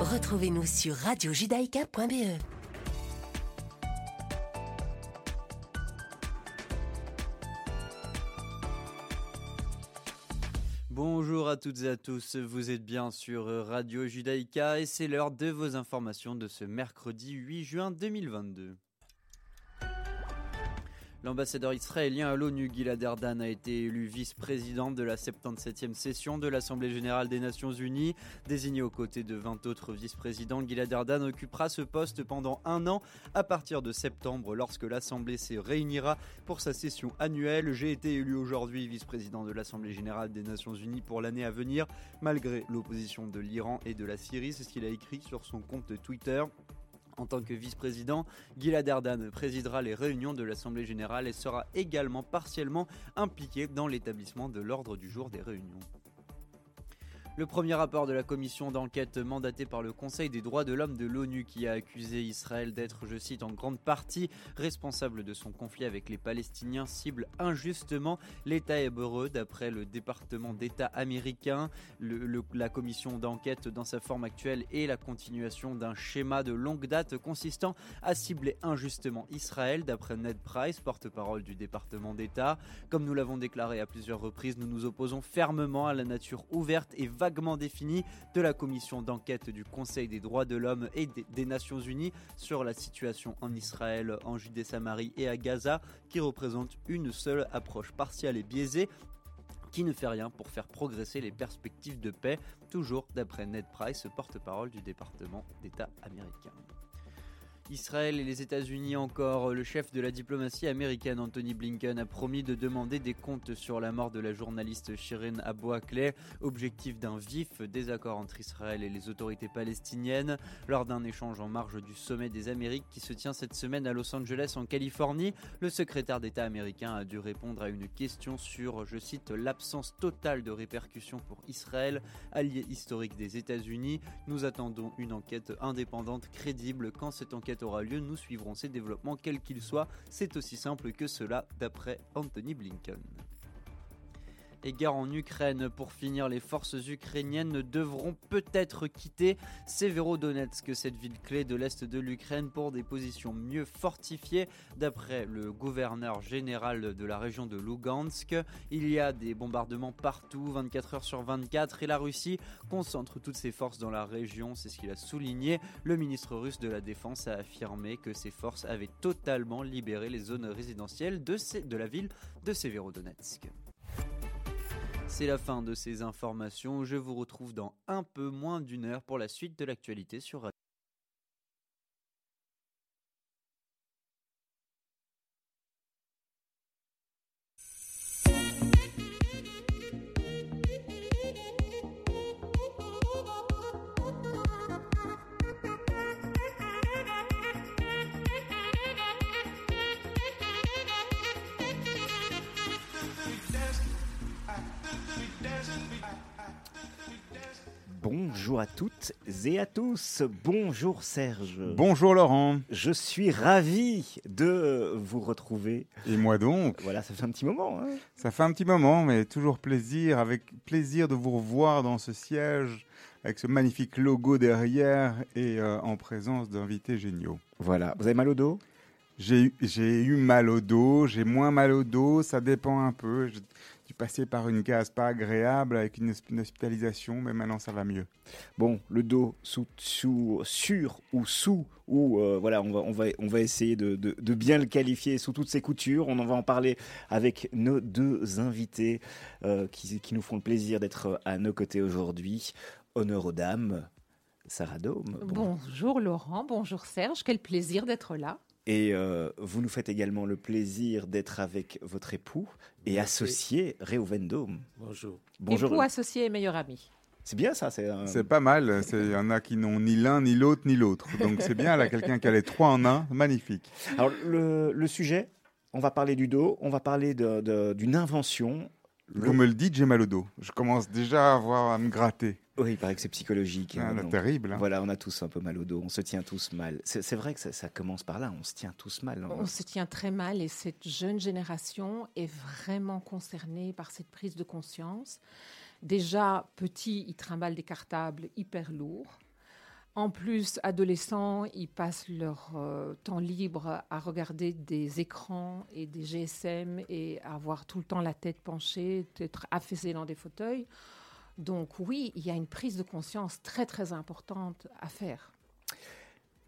Retrouvez-nous sur radiojudaïka.be. Bonjour à toutes et à tous, vous êtes bien sur Radio Judaïka et c'est l'heure de vos informations de ce mercredi 8 juin 2022. L'ambassadeur israélien à l'ONU, Gilad Erdan, a été élu vice-président de la 77e session de l'Assemblée générale des Nations unies. Désigné aux côtés de 20 autres vice-présidents, Gilad Erdan occupera ce poste pendant un an à partir de septembre lorsque l'Assemblée se réunira pour sa session annuelle. J'ai été élu aujourd'hui vice-président de l'Assemblée générale des Nations unies pour l'année à venir, malgré l'opposition de l'Iran et de la Syrie. C'est ce qu'il a écrit sur son compte Twitter. En tant que vice-président, Gilad Erdan présidera les réunions de l'Assemblée générale et sera également partiellement impliqué dans l'établissement de l'ordre du jour des réunions. Le premier rapport de la commission d'enquête mandatée par le Conseil des droits de l'homme de l'ONU qui a accusé Israël d'être, je cite, en grande partie responsable de son conflit avec les Palestiniens cible injustement l'État hébreu d'après le département d'État américain. la commission d'enquête dans sa forme actuelle est la continuation d'un schéma de longue date consistant à cibler injustement Israël d'après Ned Price, porte-parole du département d'État. Comme nous l'avons déclaré à plusieurs reprises, nous nous opposons fermement à la nature ouverte et vague vaguement définie de la commission d'enquête du Conseil des droits de l'homme et des Nations Unies sur la situation en Israël, en Judée-Samarie et à Gaza, qui représente une seule approche partielle et biaisée qui ne fait rien pour faire progresser les perspectives de paix, toujours d'après Ned Price, porte-parole du département d'État américain. Israël et les États-Unis encore. Le chef de la diplomatie américaine, Anthony Blinken, a promis de demander des comptes sur la mort de la journaliste Shirin Abu Akleh, objectif d'un vif désaccord entre Israël et les autorités palestiniennes. Lors d'un échange en marge du sommet des Amériques qui se tient cette semaine à Los Angeles en Californie, le secrétaire d'État américain a dû répondre à une question sur, je cite, l'absence totale de répercussions pour Israël, allié historique des États-Unis. Nous attendons une enquête indépendante, crédible. Quand cette enquête aura lieu, nous suivrons ces développements quels qu'ils soient. C'est aussi simple que cela d'après Anthony Blinken et guerre en Ukraine. Pour finir, les forces ukrainiennes devront peut-être quitter Severodonetsk, cette ville clé de l'est de l'Ukraine, pour des positions mieux fortifiées. D'après le gouverneur général de la région de Lugansk, il y a des bombardements partout, 24 heures sur 24, et la Russie concentre toutes ses forces dans la région, c'est ce qu'il a souligné. Le ministre russe de la Défense a affirmé que ses forces avaient totalement libéré les zones résidentielles de, de la ville de Severodonetsk. C'est la fin de ces informations. Je vous retrouve dans un peu moins d'une heure pour la suite de l'actualité sur Bonjour à toutes et à tous. Bonjour Serge. Bonjour Laurent. Je suis ravi de vous retrouver. Et moi donc. Voilà, ça fait un petit moment. Hein. ça fait un petit moment, mais toujours plaisir, avec plaisir de vous revoir dans ce siège, avec ce magnifique logo derrière et euh, en présence d'invités géniaux. Voilà. Vous avez mal au dos? J'ai eu mal au dos, j'ai moins mal au dos, ça dépend un peu suis passé par une case pas agréable avec une, hospitalisation, mais maintenant ça va mieux. Bon, le dos sous, sous sur ou sous, ou euh, voilà, on va, on va, on va essayer de, de, bien le qualifier sous toutes ses coutures. On en va en parler avec nos deux invités euh, qui, qui, nous font le plaisir d'être à nos côtés aujourd'hui. Honneur aux dames. Sarah Dome. Bonjour Laurent, bonjour Serge, quel plaisir d'être là. Et euh, vous nous faites également le plaisir d'être avec votre époux et associé Réhouven Dome. Bonjour. Bonjour. Époux, associé et meilleur ami. C'est bien ça. C'est C'est pas mal. Il y en a qui n'ont ni l'un, ni l'autre, ni l'autre. Donc c'est bien, là, quelqu'un qui a les trois en un. Magnifique. Alors le, le sujet, on va parler du dos, on va parler d'une invention. Vous me le dites, j'ai mal au dos. Je commence déjà à, avoir, à me gratter. Oui, il paraît que c'est psychologique. Ah, terrible. Hein. Voilà, on a tous un peu mal au dos, on se tient tous mal. C'est vrai que ça, commence par là, on se tient tous mal. On se tient très mal et cette jeune génération est vraiment concernée par cette prise de conscience. Déjà, petit, ils trimballent des cartables hyper lourds. En plus, adolescents, ils passent leur euh, temps libre à regarder des écrans et des GSM et à avoir tout le temps la tête penchée, être affaissés dans des fauteuils. Donc oui, il y a une prise de conscience très très importante à faire.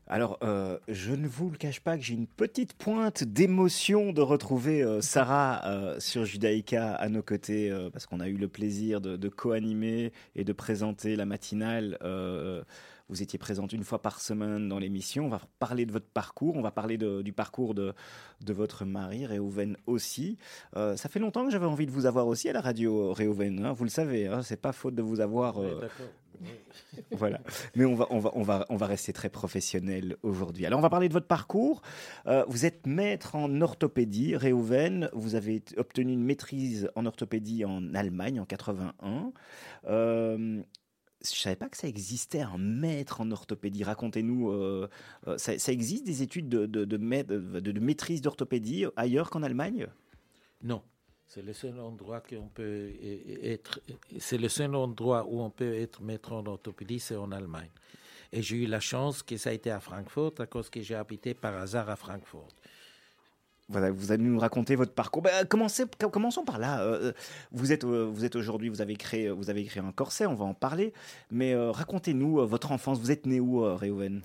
Alors, euh, je ne vous le cache pas que j'ai une petite pointe d'émotion de retrouver euh, Sarah sur Judaïka à nos côtés, parce qu'on a eu le plaisir de co-animer et de présenter la matinale vous étiez présente une fois par semaine dans l'émission. On va parler de votre parcours, on va parler du parcours de, de votre mari, Réhouven aussi. Euh, ça fait longtemps que j'avais envie de vous avoir aussi à la radio, Réhouven. Hein, vous le savez, hein, c'est pas faute de vous avoir. Euh, voilà. Mais on va, on, va, on, va, on va rester très professionnel aujourd'hui. Alors, on va parler de votre parcours. Euh, vous êtes maître en orthopédie, Réhouven. Vous avez obtenu une maîtrise en orthopédie en Allemagne en 81 je savais pas que ça existait un maître en orthopédie. Racontez-nous, euh, euh, ça, existe des études de, de, maîtrise d'orthopédie ailleurs qu'en Allemagne? Non, c'est le seul endroit qu'on peut être. C'est le seul endroit où on peut être maître en orthopédie, c'est en Allemagne. Et j'ai eu la chance que ça a été à Francfort, à cause que j'ai habité par hasard à Francfort vous allez nous raconter votre parcours. Bah, commençons par là. Euh, vous êtes, euh, vous êtes aujourd'hui, vous avez créé, vous avez créé un corset. On va en parler. Mais euh, racontez-nous votre enfance. Vous êtes né où, Reuven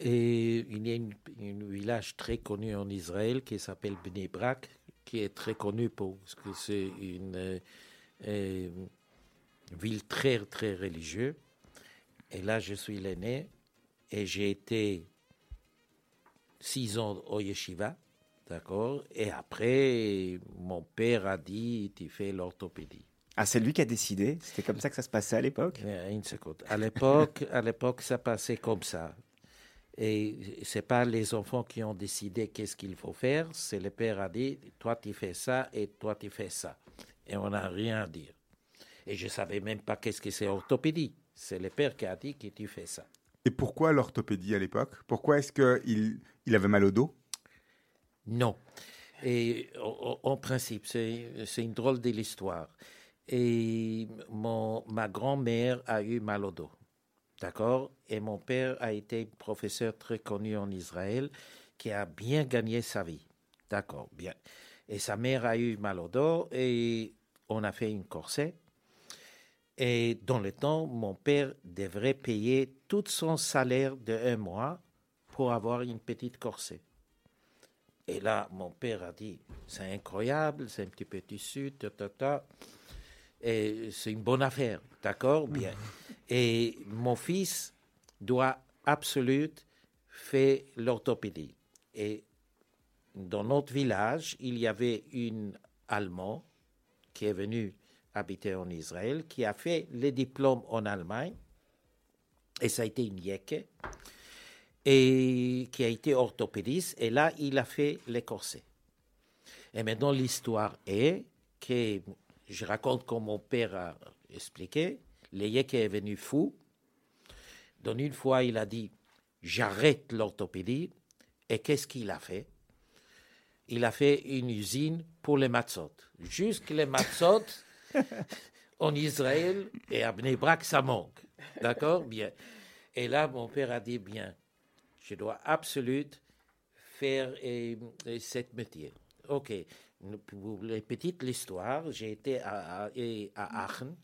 Et il y a un village très connu en Israël qui s'appelle Bnei Brak, qui est très connu parce que c'est une ville très très religieuse. Et là, je suis l'aîné et j'ai été six ans au yeshiva. D'accord Et après, mon père a dit tu fais l'orthopédie. Ah, c'est lui qui a décidé C'était comme ça que ça se passait à l'époque? Une seconde. À l'époque, à l'époque, ça passait comme ça. Et c'est pas les enfants qui ont décidé qu'est-ce qu'il faut faire, c'est le père a dit toi tu fais ça et toi tu fais ça. Et on n'a rien à dire. Et je savais même pas qu'est-ce que c'est orthopédie. C'est le père qui a dit que tu fais ça. Et pourquoi l'orthopédie à l'époque? Pourquoi est-ce qu'il il avait mal au dos? Non. Et en, principe, c'est une drôle de l'histoire. Et mon, ma grand-mère a eu mal au dos. D'accord? Et mon père a été professeur très connu en Israël qui a bien gagné sa vie. D'accord, bien. Et sa mère a eu mal au dos et on a fait une corset. Et dans le temps, mon père devrait payer tout son salaire de un mois pour avoir une petite corset. Et là, mon père a dit, c'est incroyable, c'est un petit peu tissu, ta, ta, ta. Et c'est une bonne affaire, d'accord? Bien. Et mon fils doit absolument faire l'orthopédie. Et dans notre village, il y avait une Allemande qui est venue habiter en Israël, qui a fait les diplômes en Allemagne. Et ça a été une yeke et qui a été orthopédiste, et là, il a fait les corsets. Et maintenant, l'histoire est que, je raconte comme mon père a expliqué, Léyek est venu fou. Donc, une fois, il a dit J'arrête l'orthopédie. Et qu'est-ce qu'il a fait? Il a fait une usine pour les matzot. Jusque les matzot, en Israël et à Bnei ça manque. D'accord? Bien. Et là, mon père a dit Bien, je dois absolument faire cette métier. Ok, pour les petites l'histoire, j'ai été à, à, Aachen,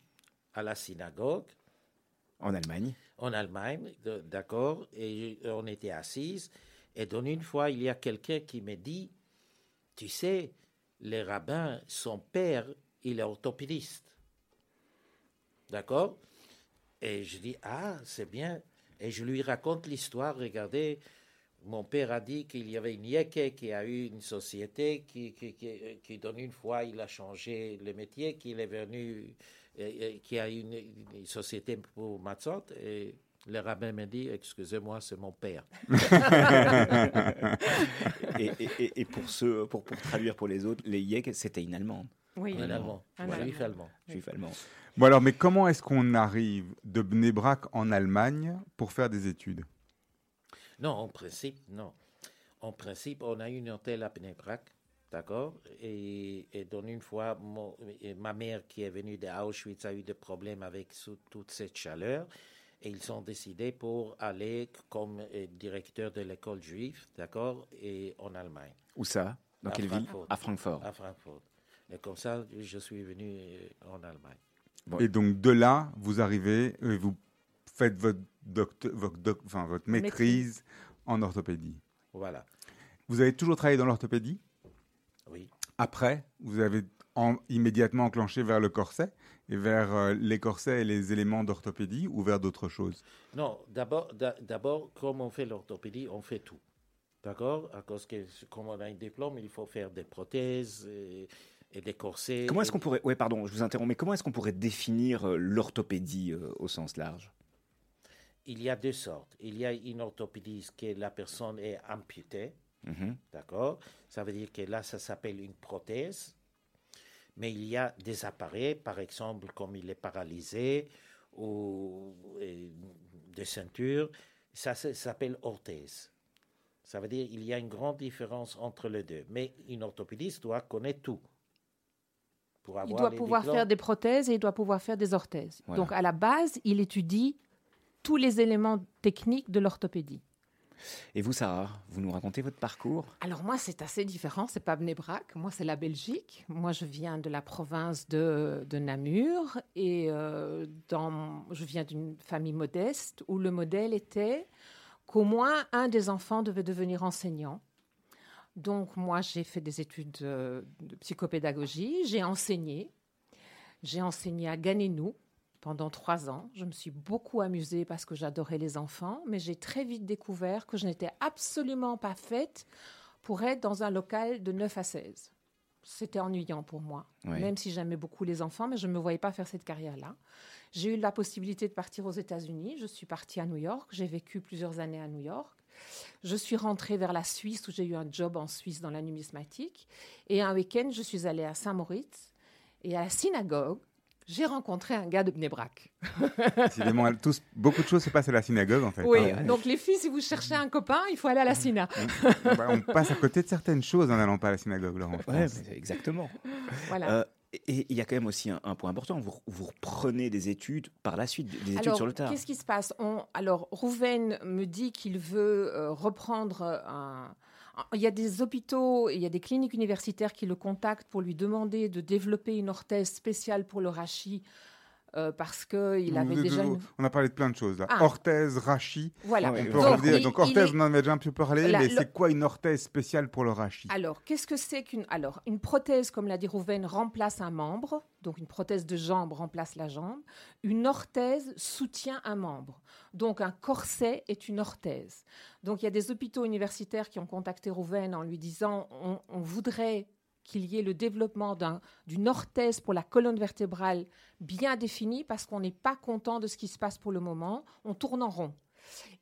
à la synagogue. En Allemagne En Allemagne, d'accord, et on était assises. Et donc une fois, il y a quelqu'un qui me dit, tu sais, le rabbin, son père, il est orthopédiste. D'accord? Et je dis, ah, c'est bien. Et je lui raconte l'histoire. Regardez, mon père a dit qu'il y avait une yeke qui a eu une société qui, qui, qui, donne une fois, il a changé le métier, qu'il est venu, qui a une, une société pour Matzot. Et le rabbin m'a dit, excusez-moi, c'est mon père. et, et, et, pour, pour, pour, traduire pour les autres, les yek, c'était une allemande. Oui, un allemand. Juif allemand. Juif allemand. Bon alors, mais comment est-ce qu'on arrive de Bnebrak en Allemagne pour faire des études? Non, en principe, non. En principe, on a une hôtel à Bnebrak, D'accord? Et, et donc une fois, mon- ma mère qui est venue de Auschwitz a eu des problèmes avec sous- toute cette chaleur. Et ils ont décidé pour aller comme euh, directeur de l'école juive, d'accord, et en Allemagne, Où ça? Dans À quelle Francfort. ville À Francfort. à Francfort. Et comme ça, je suis venu euh, en Allemagne. Et donc de là, vous arrivez et vous faites votre, docte- votre, doc- enfin, votre maîtrise en orthopédie. Voilà, Vous avez toujours travaillé dans l'orthopédie? Oui. Après, vous avez en- immédiatement enclenché vers le corset et vers euh, les corsets et les éléments d'orthopédie ou vers d'autres choses? Non, d'abord, d'a- d'abord, comme on fait l'orthopédie, on fait tout. D'accord? À cause que, comme on a un diplôme, il faut faire des prothèses et, et des corsets. Comment est-ce qu'on pourrait, ouais, pardon, je vous interromps, mais comment est-ce qu'on pourrait définir euh, l'orthopédie euh, au sens large? Il y a deux sortes. Il y a une orthopédie que la personne est amputée. Mhm. D'accord? Ça veut dire que là, ça s'appelle une prothèse. Mais il y a des appareils, par exemple, comme il est paralysé ou euh, des ceintures. Ça, ça s'appelle orthèse. Ça veut dire qu'il y a une grande différence entre les deux. Mais une orthopédiste doit connaître tout. Pour Il doit les pouvoir diplômes. faire des prothèses et il doit pouvoir faire des orthèses. Voilà. Donc à la base, il étudie tous les éléments techniques de l'orthopédie. Et vous, Sarah, vous nous racontez votre parcours? Alors moi, c'est assez différent. C'est pas Bnebrak. Moi, c'est la Belgique. Moi, je viens de la province de, de Namur et euh, dans, je viens d'une famille modeste où le modèle était qu'au moins un des enfants devait devenir enseignant. Donc moi, j'ai fait des études euh, de psychopédagogie. J'ai enseigné. J'ai enseigné à Ganénou pendant trois ans. Je me suis beaucoup amusée parce que j'adorais les enfants, mais j'ai très vite découvert que je n'étais absolument pas faite pour être dans un local de 9 à 16. C'était ennuyant pour moi, même si j'aimais beaucoup les enfants, mais je ne me voyais pas faire cette carrière-là. J'ai eu la possibilité de partir aux États-Unis. Je suis partie à New York. J'ai vécu plusieurs années à New York. Je suis rentrée vers la Suisse où j'ai eu un job en Suisse dans la numismatique. Et un week-end, je suis allée à Saint-Moritz et à la synagogue. J'ai rencontré un gars de Bnebrak. Décidément, tous, beaucoup de choses se passent à la synagogue en fait. Oui, hein. donc les filles, si vous cherchez un copain, il faut aller à la syna. On passe à côté de certaines choses en n'allant pas à la synagogue, Laurent. Ouais, exactement. Voilà. Euh, et il y a quand même aussi un, un point important. Vous, vous reprenez des études par la suite, des études Alors, sur le tard. qu'est-ce qui se passe? On- Alors, Rouven me dit qu'il veut euh, reprendre un. Il y a des hôpitaux, il y a des cliniques universitaires qui le contactent pour lui demander de développer une orthèse spéciale pour le rachis euh, parce qu'il avait Vous- déjà. une- On a parlé de plein de choses là. Ah. Orthèse, rachis. Voilà. On peut Donc, revenir. il- Donc orthèse, est- on en a déjà un peu parlé, La- mais le- c'est quoi une orthèse spéciale pour le rachis Alors, qu'est-ce que c'est qu'une alors une prothèse, comme l'a dit Rouven, remplace un membre. Donc, une prothèse de jambe remplace la jambe. Une orthèse soutient un membre. Donc, un corset est une orthèse. Donc, il y a des hôpitaux universitaires qui ont contacté Rouven en lui disant on, on voudrait qu'il y ait le développement d'un- d'une orthèse pour la colonne vertébrale bien définie parce qu'on n'est pas content de ce qui se passe pour le moment. On tourne en rond.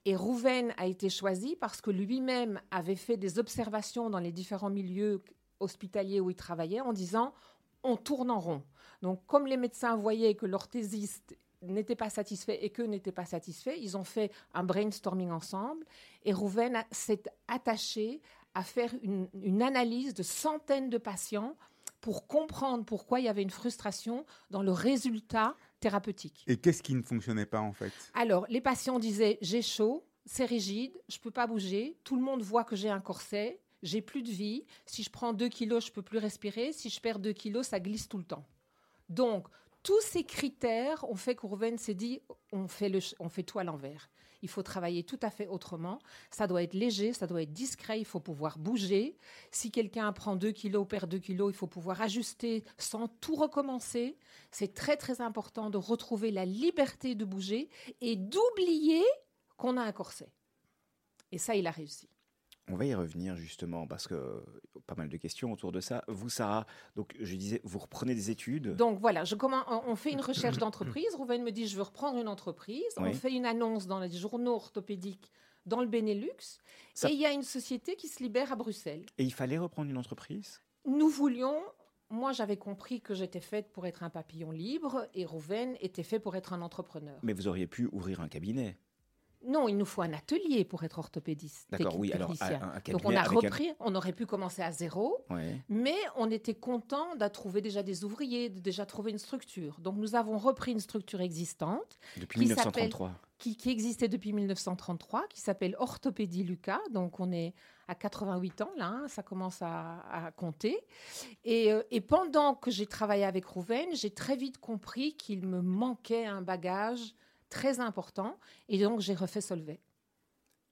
Et Rouven a été choisi parce que lui-même avait fait des observations dans les différents milieux hospitaliers où il travaillait en disant on tourne en rond. Donc, comme les médecins voyaient que l'orthésiste n'était pas satisfait et qu'eux n'étaient pas satisfaits, ils ont fait un brainstorming ensemble et Rouven s'est attaché à faire une, une analyse de centaines de patients pour comprendre pourquoi il y avait une frustration dans le résultat thérapeutique. Et qu'est-ce qui ne fonctionnait pas en fait? Alors, les patients disaient j'ai chaud, c'est rigide, je peux pas bouger, tout le monde voit que j'ai un corset, j'ai plus de vie, si je prends 2 kilos, je peux plus respirer, si je perds 2 kilos, ça glisse tout le temps. Donc, tous ces critères ont fait qu'Ourven s'est dit on fait, le, on fait tout à l'envers. Il faut travailler tout à fait autrement. Ça doit être léger, ça doit être discret, il faut pouvoir bouger. Si quelqu'un prend 2 kilos, perd 2 kilos, il faut pouvoir ajuster sans tout recommencer. C'est très très important de retrouver la liberté de bouger et d'oublier qu'on a un corset. Et ça, il a réussi. On va y revenir justement parce que pas mal de questions autour de ça. Vous, Sarah, donc je disais, vous reprenez des études. Donc voilà, je commence, on on fait une recherche d'entreprise. Rouven me dit, je veux reprendre une entreprise. Oui. On fait une annonce dans les journaux orthopédiques dans le Benelux. Ça- Et il y a une société qui se libère à Bruxelles. Et il fallait reprendre une entreprise? Nous voulions, moi j'avais compris que j'étais faite pour être un papillon libre et Rouven était fait pour être un entrepreneur. Mais vous auriez pu ouvrir un cabinet. Non, il nous faut un atelier pour être orthopédiste. D'accord, oui. Alors, un- un Donc on a un- repris, on aurait pu commencer à zéro, Ouais. mais on était content de trouver déjà des ouvriers, de déjà trouver une structure. Donc nous avons repris une structure existante Depuis Qui 1933. qui, qui existait depuis 1933, qui s'appelle Orthopédie Lucas. Donc on est à 88 ans là, hein, ça commence à, à compter. Et, euh, et pendant que j'ai travaillé avec Rouven, j'ai très vite compris qu'il me manquait un bagage très important. Et donc j'ai refait Solvay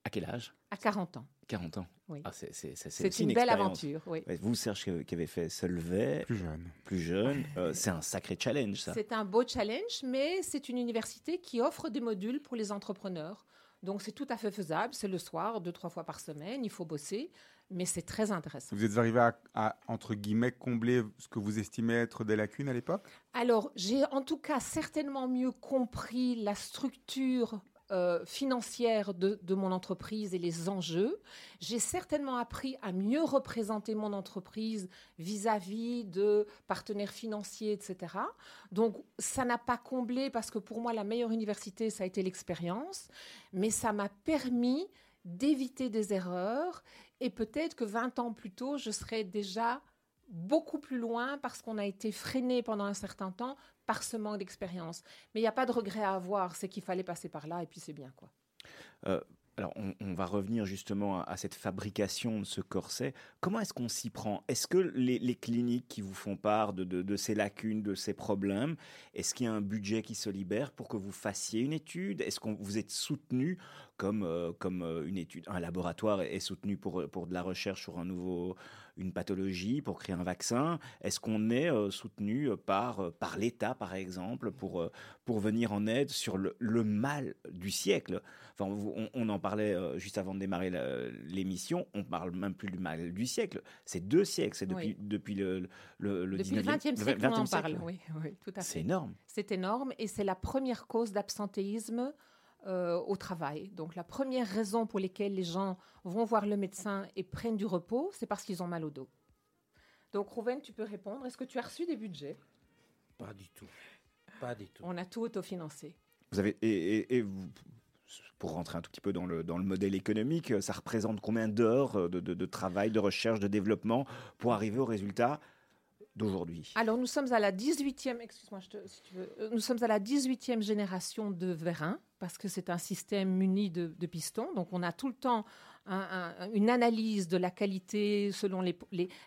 À quel âge? À 40 ans. 40 ans. Oui. Ah, c'est c'est- c'est- c'est C'est aussi une belle aventure. Oui. Vous, Serge, qui qui avez fait Solvay, Plus jeune. plus jeune, euh, c'est un sacré challenge, ça. C'est un beau challenge, mais c'est une université qui offre des modules pour les entrepreneurs. Donc c'est tout à fait faisable. C'est le soir, deux, trois fois par semaine. Il faut bosser, mais c'est très intéressant. Vous êtes arrivé à, à, entre guillemets, combler ce que vous estimez être des lacunes à l'époque? Alors, j'ai en tout cas certainement mieux compris la structure euh, financière de, de mon entreprise et les enjeux. J'ai certainement appris à mieux représenter mon entreprise vis-à-vis de partenaires financiers, etc. Donc, ça n'a pas comblé parce que pour moi, la meilleure université, ça a été l'expérience, mais ça m'a permis d'éviter des erreurs et peut-être que 20 ans plus tôt, je serais déjà beaucoup plus loin parce qu'on a été freiné pendant un certain temps par ce manque d'expérience. Mais il n'y a pas de regret à avoir, c'est qu'il fallait passer par là et puis c'est bien quoi. Alors, on, va revenir justement à, cette fabrication de ce corset. Comment est-ce qu'on s'y prend? Est-ce que les, cliniques qui vous font part de, de- ces lacunes, de ces problèmes, est-ce qu'il y a un budget qui se libère pour que vous fassiez une étude? Est-ce que vous êtes soutenu comme, euh, comme euh, une étude Un laboratoire est soutenu pour, pour de la recherche sur un nouveau, une pathologie, pour créer un vaccin Est-ce qu'on est euh, soutenu par, par l'État, par exemple, pour, pour venir en aide sur le, le mal du siècle? Enfin, on, on en parlait juste avant de démarrer l'émission. On parle même plus du mal du siècle. C'est deux siècles. C'est depuis, Oui. depuis le, le, le Depuis le 19e XXe siècle, on 20e en siècle. parle. Oui, oui, tout à C'est énorme. C'est énorme et c'est la première cause d'absentéisme euh, au travail. Donc la première raison pour laquelle les gens vont voir le médecin et prennent du repos, c'est parce qu'ils ont mal au dos. Donc Rouven, tu peux répondre. Est-ce que tu as reçu des budgets? Pas du tout. Pas du tout. On a tout autofinancé. Vous avez, et, et- et vous- pour rentrer un tout petit peu dans le, dans le modèle économique, ça représente combien d'heures de, de- de travail, de recherche, de développement pour arriver au résultat d'aujourd'hui Alors, nous sommes à la 18e, excuse-moi, si Euh, nous sommes à la 18e génération de vérins, parce que c'est un système muni de, pistons. Donc, on a tout le temps un- un- une analyse de la qualité selon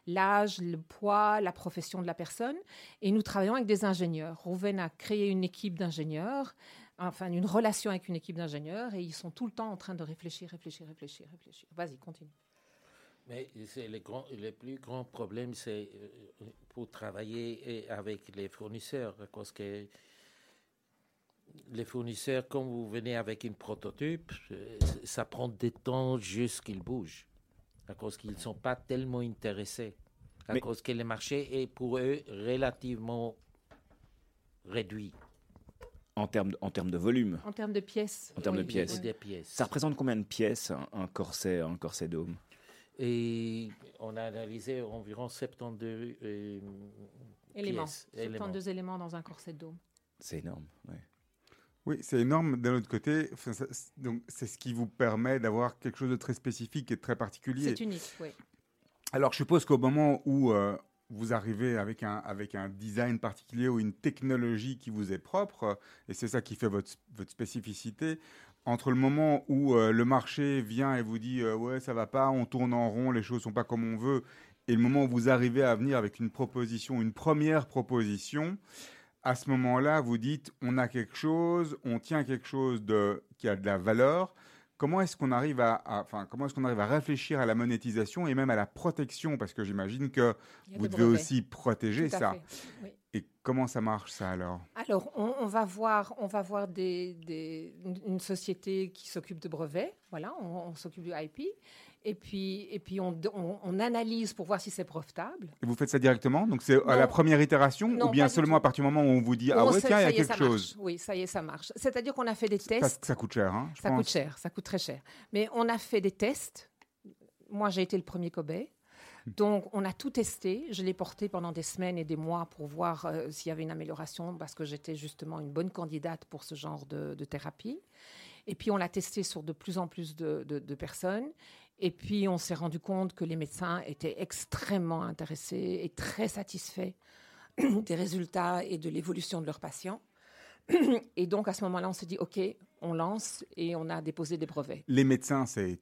l'âge, le poids, la profession de la personne. Et nous travaillons avec des ingénieurs. Rouven a créé une équipe d'ingénieurs, enfin, une relation avec une équipe d'ingénieurs, et ils sont tout le temps en train de réfléchir, réfléchir, réfléchir, réfléchir. Vas-y, continue. Mais c'est le, grand, le plus grand problème, c'est euh, pour travailler avec les fournisseurs, parce que les fournisseurs, quand vous venez avec une prototype, euh, ça prend du temps juste qu'ils bougent, à cause qu'ils ne sont pas tellement intéressés, à Mais- cause que le marché est pour eux relativement réduit en termes, de- en termes de volume En termes de pièces. En termes de pièces. oui. des. Ça représente combien de pièces un, un corset, un corset dôme? Et on a analysé environ 72 euh, Éléments. pièces, éléments. 72 éléments dans un corset de dôme. C'est énorme. Oui, c'est énorme. D'un autre côté, donc c'est ce qui vous permet d'avoir quelque chose de très spécifique et de très particulier. C'est unique, oui. Alors, je suppose qu'au moment où euh, vous arrivez avec un, avec un design particulier ou une technologie qui vous est propre, et c'est ça qui fait votre, votre spécificité, entre le moment où euh, le marché vient et vous dit euh, ouais, ça va pas, on tourne en rond, les choses sont pas comme on veut, et le moment où vous arrivez à venir avec une proposition, une première proposition, à ce moment-là, vous dites on a quelque chose, on tient quelque chose de, qui a de la valeur. Comment est-ce qu'on arrive à, à- enfin, comment est-ce qu'on arrive à réfléchir à la monétisation et même à la protection? Parce que j'imagine que vous devez brevets. aussi protéger ça. oui. Et comment ça marche ça alors? Alors, on, on va voir, on va voir des, des- une- une société qui s'occupe de brevets. Voilà, on, on s'occupe du IP. Et puis, et puis on, on- on analyse pour voir si c'est profitable. Et vous faites ça directement? Donc c'est à la première itération Non, ou bien seulement à partir du moment où on vous dit ah On ouais tiens il y a quelque chose. marche. Oui, ça y est, ça marche. C'est-à-dire qu'on a fait des tests. ça coûte cher, hein, je Ça pense. coûte cher, ça coûte très cher. Mais on a fait des tests. Moi, j'ai été le premier cobaye. Donc, on a tout testé. Je l'ai porté pendant des semaines et des mois pour voir euh, s'il y avait une amélioration, parce que j'étais justement une bonne candidate pour ce genre de, de thérapie. Et puis on l'a testé sur de plus en plus de, de- de personnes. Et puis on s'est rendu compte que les médecins étaient extrêmement intéressés et très satisfaits des résultats et de l'évolution de leurs patients. Et donc à ce moment-là, on s'est dit, OK, on lance et on a déposé des brevets. Les médecins, c'est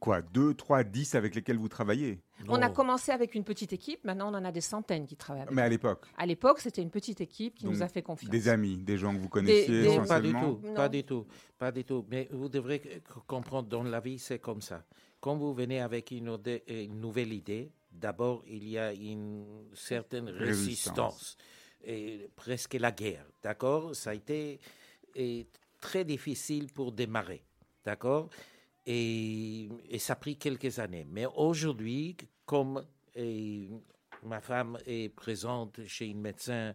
quoi 2, 3, 10 avec lesquels vous travaillez? On a commencé avec une petite équipe, maintenant on en a des centaines qui travaillent avec Mais à l'époque, À l'époque, c'était une petite équipe qui Donc, nous a fait confiance. des amis, des gens que vous connaissiez des- Non, pas du tout, Non. pas du tout, pas du tout. Mais vous devrez comprendre, dans la vie, c'est comme ça. Quand vous venez avec une, ode- une nouvelle idée, d'abord, il y a une certaine Résistance. résistance, et presque la guerre, d'accord? Ça a été et, très difficile pour démarrer, d'accord? Et, et ça a pris quelques années. Mais aujourd'hui, comme et, ma femme est présente chez un médecin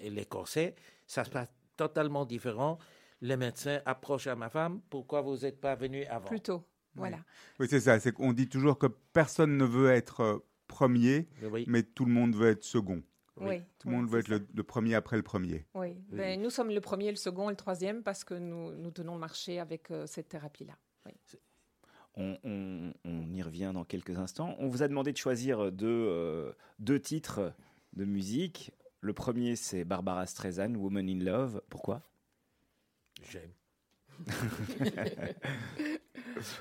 et les corsets, ça se passe totalement différent. Le médecin approche à ma femme, pourquoi vous n'êtes pas venu avant? Plus tôt. Voilà. Oui, c'est ça. C'est qu'on dit toujours que personne ne veut être euh, premier, Oui, mais tout le monde veut être second. Oui. Tout le monde veut être le, le premier après le premier. Oui. Ben, nous sommes le premier, le second et le troisième parce que nous, nous tenons le marché avec euh, cette thérapie-là. On, on- on y revient dans quelques instants. On vous a demandé de choisir deux, euh, deux titres de musique. Le premier, c'est Barbara Streisand, Woman in Love. Pourquoi? J'aime.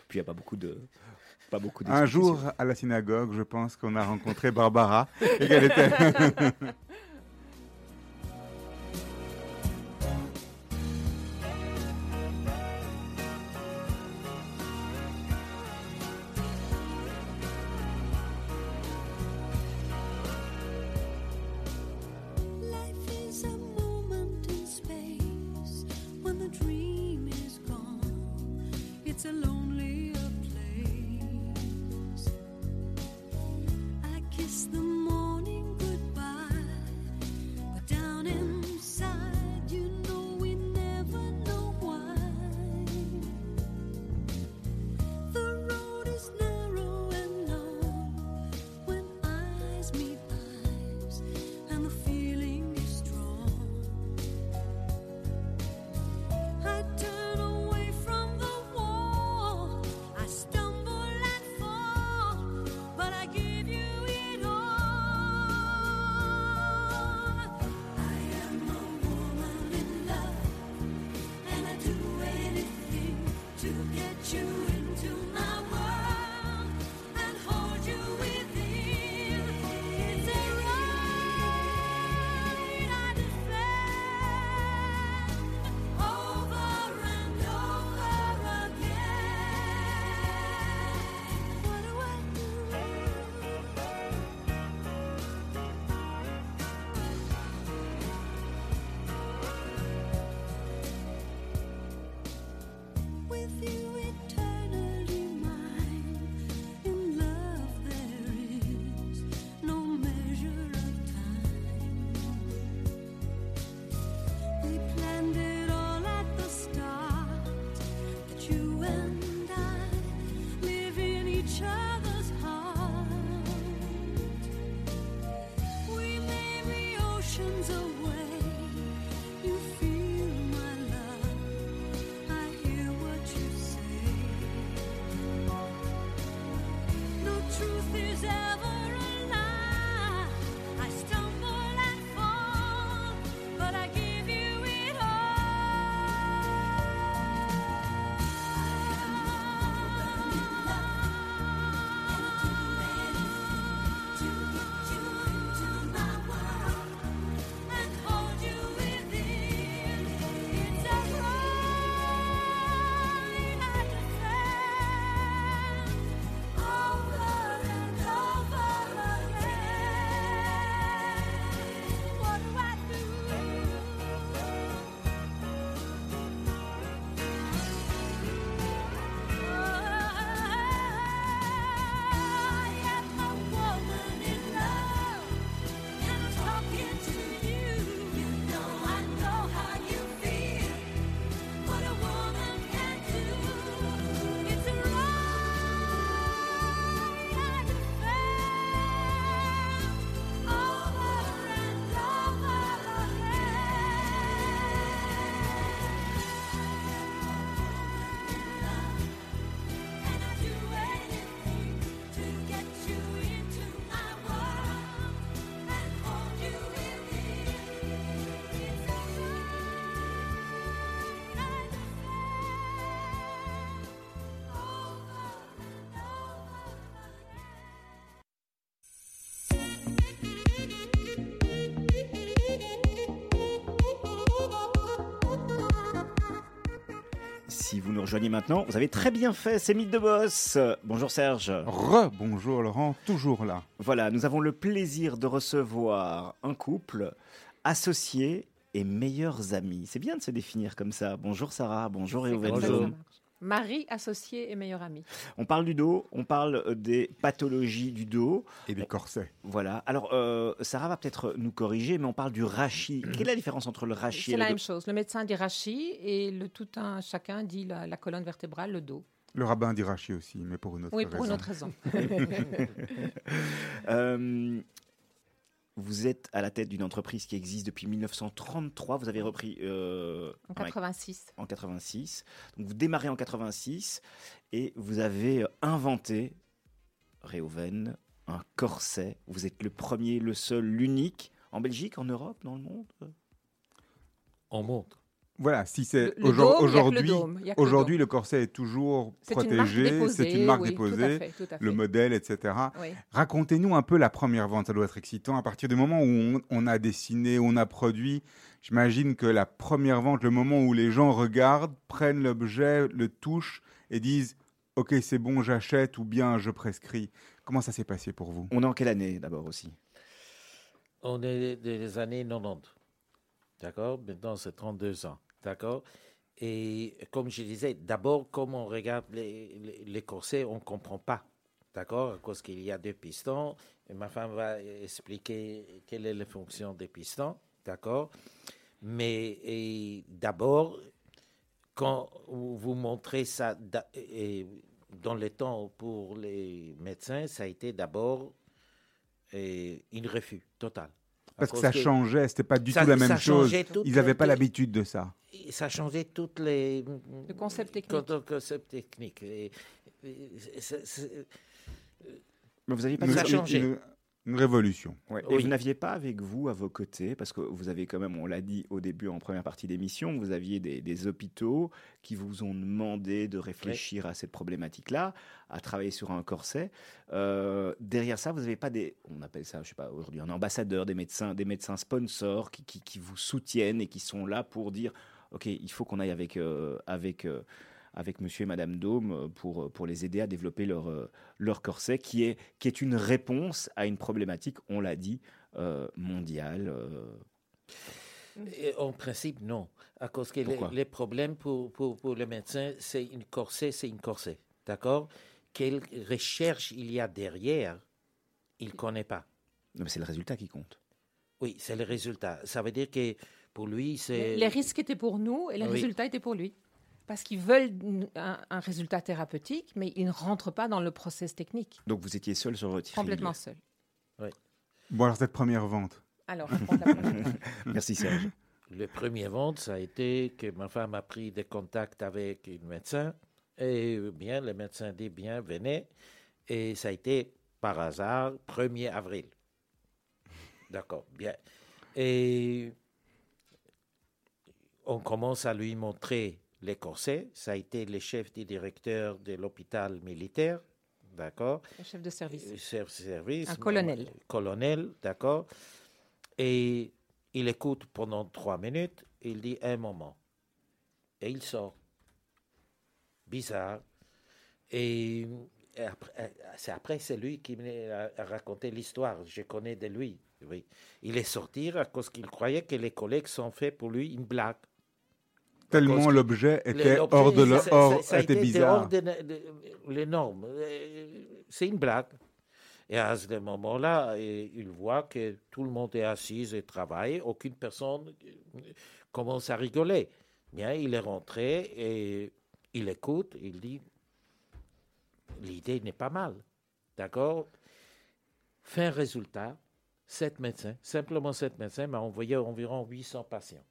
Puis il n'y a pas beaucoup de. Pas beaucoup Un jour, à la synagogue, je pense qu'on a rencontré Barbara et qu'elle était. rejoignez maintenant, vous avez très bien fait, c'est Mythe de Boss. Bonjour Serge. Re, bonjour Laurent, toujours là. Voilà, nous avons le plaisir de recevoir un couple associés et meilleurs amis. C'est bien de se définir comme ça. Bonjour Sarah, bonjour Réouven comme Mari, associé et meilleur ami. On parle du dos, on parle euh, des pathologies du dos. Et des corsets. Voilà. Alors, euh, Sarah va peut-être nous corriger, mais on parle du rachis. Quelle est la différence entre le rachis C'est et la le même chose. Le médecin dit rachis et le tout un chacun dit la, la colonne vertébrale, le dos. Le rabbin d'Irachi aussi, mais pour une autre Oui, raison. pour une autre raison. Euh, Vous êtes à la tête d'une entreprise qui existe depuis 1933. Vous avez repris euh, En en 86. en 86. Donc vous démarrez en 86 et vous avez euh, inventé, Réoven, un corset. Vous êtes le premier, le seul, l'unique en Belgique, en Europe, dans le monde? On montre. Voilà, si c'est aujourd'hui, aujourd'hui le corset est toujours C'est une marque protégé, déposée. c'est une marque oui, déposée, Tout à fait, tout à le modèle, etc. Oui. Racontez-nous un peu la première vente, ça doit être excitant. À partir du moment où on, on a dessiné, on a produit, j'imagine que la première vente, le moment où les gens regardent, prennent l'objet, le touchent et disent Ok, c'est bon, j'achète ou bien je prescris. Comment ça s'est passé pour vous? On est en quelle année d'abord aussi? On est des années 90. D'accord? Maintenant, c'est 32 ans. D'accord? Et comme je disais, d'abord, comme on regarde les, les, les corsets, on ne comprend pas. D'accord? À cause qu'il y a deux pistons. Ma femme va expliquer quelle est la fonction des pistons. D'accord? Mais d'abord, quand vous montrez ça et dans le temps pour les médecins, ça a été d'abord une refus total. Parce que ça changeait, c'était pas du ça- tout la même chose. Ils n'avaient pas l'habitude de ça. ça changeait toutes les Le concept technique. Et- et c'est- Mais vous n'aviez pas Ça changé. Une- révolution. Ouais. Et Oui. vous n'aviez pas avec vous à vos côtés, parce que vous avez quand même, on l'a dit au début en première partie d'émission, vous aviez des, des hôpitaux qui vous ont demandé de réfléchir à cette problématique-là, à travailler sur un corset. Euh, derrière ça, vous n'avez pas des, on appelle ça, je sais pas, aujourd'hui un ambassadeur, des médecins, des médecins sponsors qui, qui, qui vous soutiennent et qui sont là pour dire, ok, il faut qu'on aille avec euh, avec euh, avec Monsieur et Madame Dôme euh, pour, pour les aider à développer leur, euh, leur corset, qui est, qui est une réponse à une problématique, on l'a dit, euh, mondiale. euh. et en principe, non. À cause que les, les problèmes pour, pour, pour le médecin, c'est une corset, c'est une corset. D'accord? Quelle recherche il y a derrière, il ne connaît pas. Non, mais c'est le résultat qui compte. Oui, c'est le résultat. Ça veut dire que pour lui, c'est. Les, les risques étaient pour nous et les Oui. résultats étaient pour lui. Parce qu'ils veulent une- un, un résultat thérapeutique, mais ils ne rentrent pas dans le process technique. Donc vous étiez seul sur votre île. Complètement seul. Bon, alors cette première vente. Alors, je prends la. Merci Serge. Le premier vente, ça a été que ma femme a pris des contacts avec un médecin. Et bien, le médecin dit bien, venez. Et ça a été par hasard, 1er avril. D'accord, bien. Et on commence à lui montrer les corsets. Ça a été le chef du directeur de l'hôpital militaire. D'accord? Le chef de service. euh, chef service. Un colonel. Colonel, d'accord? Et il écoute pendant trois minutes. Il dit un moment. Et il sort. Bizarre. Et après, c'est après, c'est lui qui m'a raconté l'histoire. Je connais de lui. Oui. Il est sorti à cause qu'il croyait que les collègues sont faits pour lui une blague. Tellement l'objet était hors de le- hors- ça- ça a était été bizarre. hors de, de- les normes. Euh, C'est une blague. Et à ce moment-là, il voit que tout le monde est assis et travaille. Aucune personne commence à rigoler. Bien, il est rentré et il écoute. Il dit l'idée n'est pas mal. D'accord? Fin résultat, sept médecins, simplement sept médecins, m'a envoyé environ 800 patients.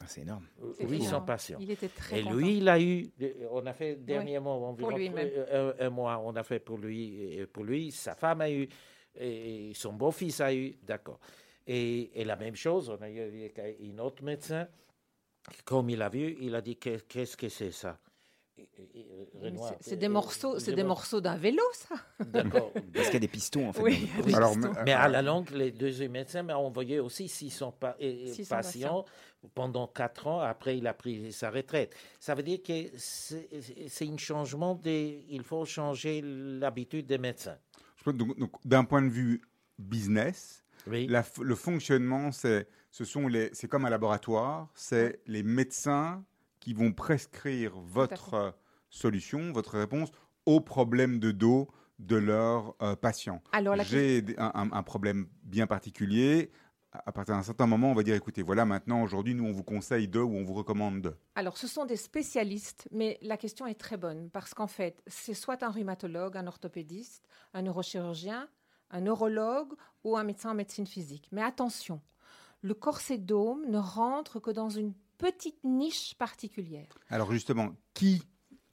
Ah, c'est énorme. 800 énorme. patients. Il était très Et content. lui, il a eu, on a fait dernièrement environ lui-même. euh, un, un mois, on a fait pour lui, et pour lui, sa femme a eu, et son beau-fils a eu, d'accord. Et, et la même chose, on a eu avec un autre médecin, comme il a vu, il a dit Qu'est- qu'est-ce que c'est ça? C'est- des morceaux, c'est des morceaux d'un vélo, ça. D'accord. Parce qu'il y a des pistons en fait. Oui. Alors, mais- Mais à la longue, les deux médecins m'ont envoyé aussi 600, pa- et- et 600 patients pendant 4 ans. Après, il a pris sa retraite. Ça veut dire que c'est un changement des. Il faut changer l'habitude des médecins. je peux- donc- d'un point de vue business, Oui. la f- le fonctionnement, c'est ce sont les, c'est comme un laboratoire, c'est les médecins qui vont prescrire votre euh, solution, votre réponse aux problèmes de dos de leurs euh, patients. J'ai un, un- problème bien particulier. À partir d'un certain moment, on va dire écoutez, voilà, maintenant, aujourd'hui, nous, on vous conseille de ou on vous recommande de. Alors, ce sont des spécialistes, mais la question est très bonne parce qu'en fait, c'est soit un rhumatologue, un orthopédiste, un neurochirurgien, un neurologue ou un médecin en médecine physique. Mais attention, le corset dôme ne rentre que dans une petite niche particulière. Alors, justement, qui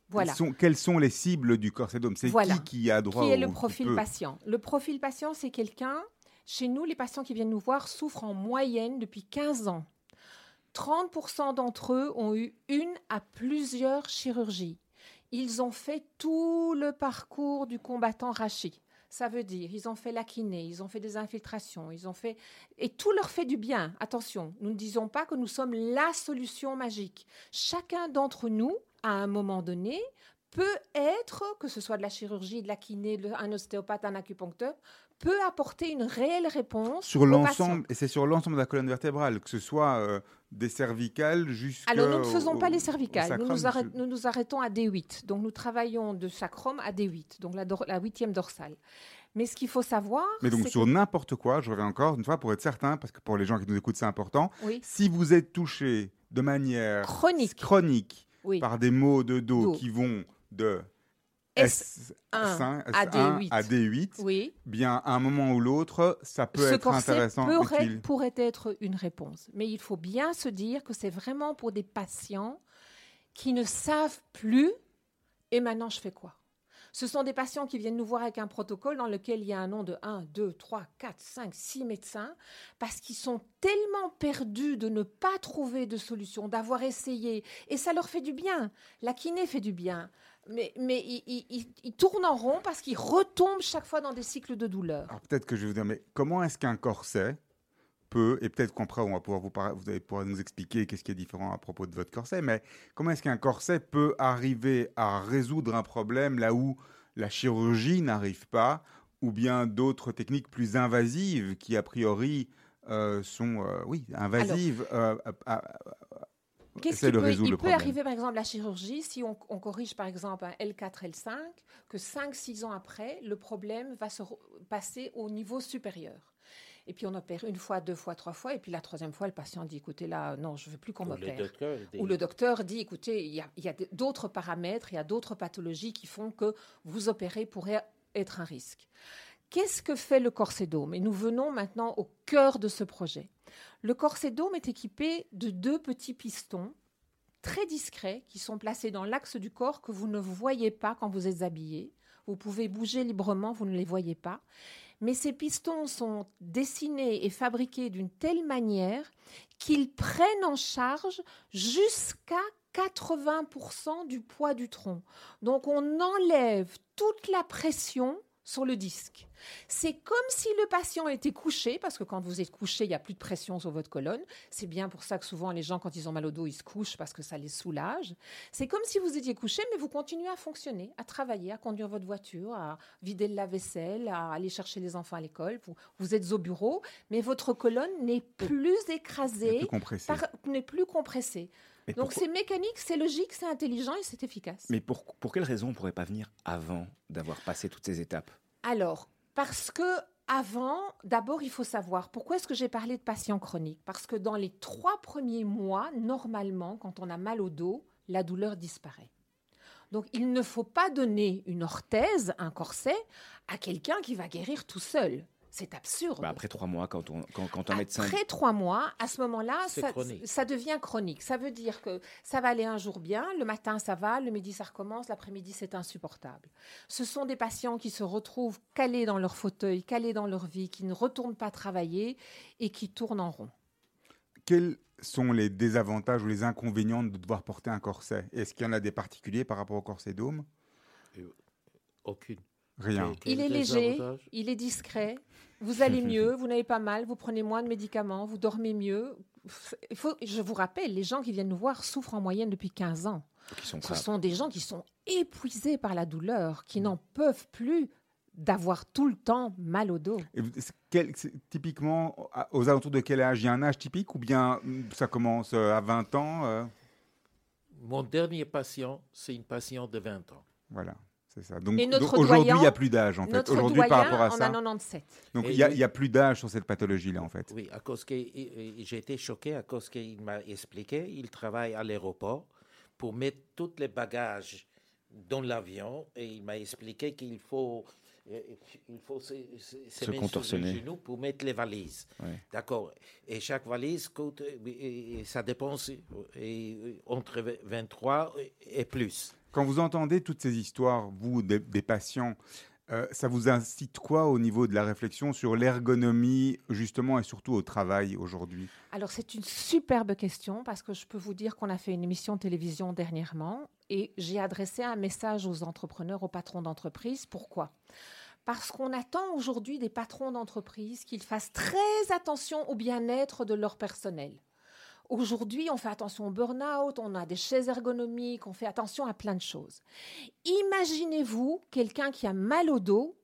Voilà. sont, quelles sont les cibles du corsédome C'est Voilà. qui qui a droit Qui est au- le profil peut- patient? Le profil patient, c'est quelqu'un, chez nous, les patients qui viennent nous voir souffrent en moyenne depuis 15 ans. 30% d'entre eux ont eu une à plusieurs chirurgies. Ils ont fait tout le parcours du combattant Rachi. Ça veut dire, ils ont fait la kiné, ils ont fait des infiltrations, ils ont fait... Et tout leur fait du bien. Attention, nous ne disons pas que nous sommes la solution magique. Chacun d'entre nous, à un moment donné, peut être, que ce soit de la chirurgie, de la kiné, de- un ostéopathe, un acupuncteur, peut apporter une réelle réponse Sur l'ensemble, et c'est sur l'ensemble de la colonne vertébrale, que ce soit euh, des cervicales jusqu'à. Alors, nous ne faisons au- pas les cervicales. Nous sacrum, nous, arrêtons à D8. Donc, nous travaillons de sacrum à D8, donc la, huitième dorsale. Mais ce qu'il faut savoir, Mais donc sur que- n'importe quoi, je reviens encore une fois pour être certain, parce que pour les gens qui nous écoutent, c'est important. oui, Si vous êtes touché de manière Chronique. chronique oui, par des maux de dos Dos. qui vont de S1 S1 à D8. à D8, oui. bien à un moment ou l'autre, ça peut ce être intéressant, pourrait, utile. pourrait être une réponse. Mais il faut bien se dire que c'est vraiment pour des patients qui ne savent plus et maintenant je fais quoi? Ce sont des patients qui viennent nous voir avec un protocole dans lequel il y a un nom de 1, 2, 3, 4, 5, 6 médecins parce qu'ils sont tellement perdus de ne pas trouver de solution, d'avoir essayé. Et ça leur fait du bien. La kiné fait du bien. Mais, mais ils- ils tournent en rond parce qu'ils retombent chaque fois dans des cycles de douleur. Alors peut-être que je vais vous dire, mais comment est-ce qu'un corset peut, et peut-être qu'après on va pouvoir vous, vous allez pouvoir nous expliquer qu'est-ce qui est différent à propos de votre corset, mais comment est-ce qu'un corset peut arriver à résoudre un problème là où la chirurgie n'arrive pas, ou bien d'autres techniques plus invasives qui a priori euh, sont, euh, oui, invasives. euh, à- à- Qu'est-ce essaie qui de peut, résoudre il le peut problème. arriver par exemple la chirurgie si on, on corrige par exemple un L4, L5, que 5-6 ans après, le problème va se passer au niveau supérieur. Et puis on opère une fois, deux fois, trois fois, et puis la troisième fois, le patient dit écoutez là, non, je veux plus qu'on m'opère. dit- Ou le docteur dit écoutez, il y a, il y a d'autres paramètres, il y a d'autres pathologies qui font que vous opérer pourrait être un risque. Qu'est-ce que fait le corsédome Et nous venons maintenant au cœur de ce projet. Le corsédome est équipé de deux petits pistons très discrets qui sont placés dans l'axe du corps que vous ne voyez pas quand vous êtes habillé. Vous pouvez bouger librement, vous ne les voyez pas. Mais ces pistons sont dessinés et fabriqués d'une telle manière qu'ils prennent en charge jusqu'à 80% du poids du tronc. Donc on enlève toute la pression sur le disque. C'est comme si le patient était couché, parce que quand vous êtes couché, il n'y a plus de pression sur votre colonne. C'est bien pour ça que souvent les gens, quand ils ont mal au dos, ils se couchent parce que ça les soulage. C'est comme si vous étiez couché, mais vous continuez à fonctionner, à travailler, à conduire votre voiture, à vider le lave-vaisselle, à aller chercher les enfants à l'école. Vous, vous êtes au bureau, mais votre colonne n'est plus écrasée, plus n'est plus compressée. Mais Donc pourquoi- c'est mécanique, c'est logique, c'est intelligent et c'est efficace. Mais pour, pour quelle raison on ne pourrait pas venir avant d'avoir passé toutes ces étapes? Alors, parce que avant, d'abord, il faut savoir pourquoi est-ce que j'ai parlé de patients chroniques Parce que dans les trois premiers mois, normalement, quand on a mal au dos, la douleur disparaît. Donc, il ne faut pas donner une orthèse, un corset, à quelqu'un qui va guérir tout seul. C'est absurde. Bah, Après trois mois, quand, on, quand, quand un médecin... Après trois mois, à ce moment-là, ça, ça devient chronique. Ça veut dire que ça va aller un jour bien, le matin ça va, le midi ça recommence, l'après-midi c'est insupportable. Ce sont des patients qui se retrouvent calés dans leur fauteuil, calés dans leur vie, qui ne retournent pas travailler et qui tournent en rond. Quelles sont les désavantages ou les inconvénients de devoir porter un corset? Est-ce qu'il y en a des particuliers par rapport au corset dôme? Aucune. Rien. Quel- Il est léger, il est discret, vous allez mieux, vous n'avez pas mal, vous prenez moins de médicaments, vous dormez mieux. Il faut, je vous rappelle, les gens qui viennent nous voir souffrent en moyenne depuis 15 ans. Qui sont Ce sont des gens qui sont épuisés par la douleur, qui n'en peuvent plus d'avoir tout le temps mal au dos. Et quel- typiquement, aux alentours de quel âge? Il y a un âge typique ou bien mm, ça commence euh, à 20 ans euh, Mon dernier patient, c'est une patiente de 20 ans. Voilà, c'est ça. Donc, Et notre donc aujourd'hui, il n'y a plus d'âge en fait. Notre Aujourd'hui, par rapport à en ça. a 97. Donc il n'y a, plus d'âge sur cette pathologie-là en fait. Oui, à cause que j'ai été choqué à cause qu'il m'a expliqué, il travaille à l'aéroport pour mettre tous les bagages dans l'avion et il m'a expliqué qu'il faut euh, il faut se, se- se mettre contorsionner. sur les genoux pour mettre les valises. Ouais. D'accord. Et chaque valise coûte, euh, ça dépense euh, et, entre 23 et plus. Quand vous entendez toutes ces histoires, vous, des, patients, euh, ça vous incite quoi au niveau de la réflexion sur l'ergonomie, justement, et surtout au travail aujourd'hui? Alors c'est une superbe question parce que je peux vous dire qu'on a fait une émission de télévision dernièrement et j'ai adressé un message aux entrepreneurs, aux patrons d'entreprise. Pourquoi? Parce qu'on attend aujourd'hui des patrons d'entreprise qu'ils fassent très attention au bien-être de leur personnel. Aujourd'hui, on fait attention au burn-out, on a des chaises ergonomiques, on fait attention à plein de choses. Imaginez-vous quelqu'un qui a mal au dos,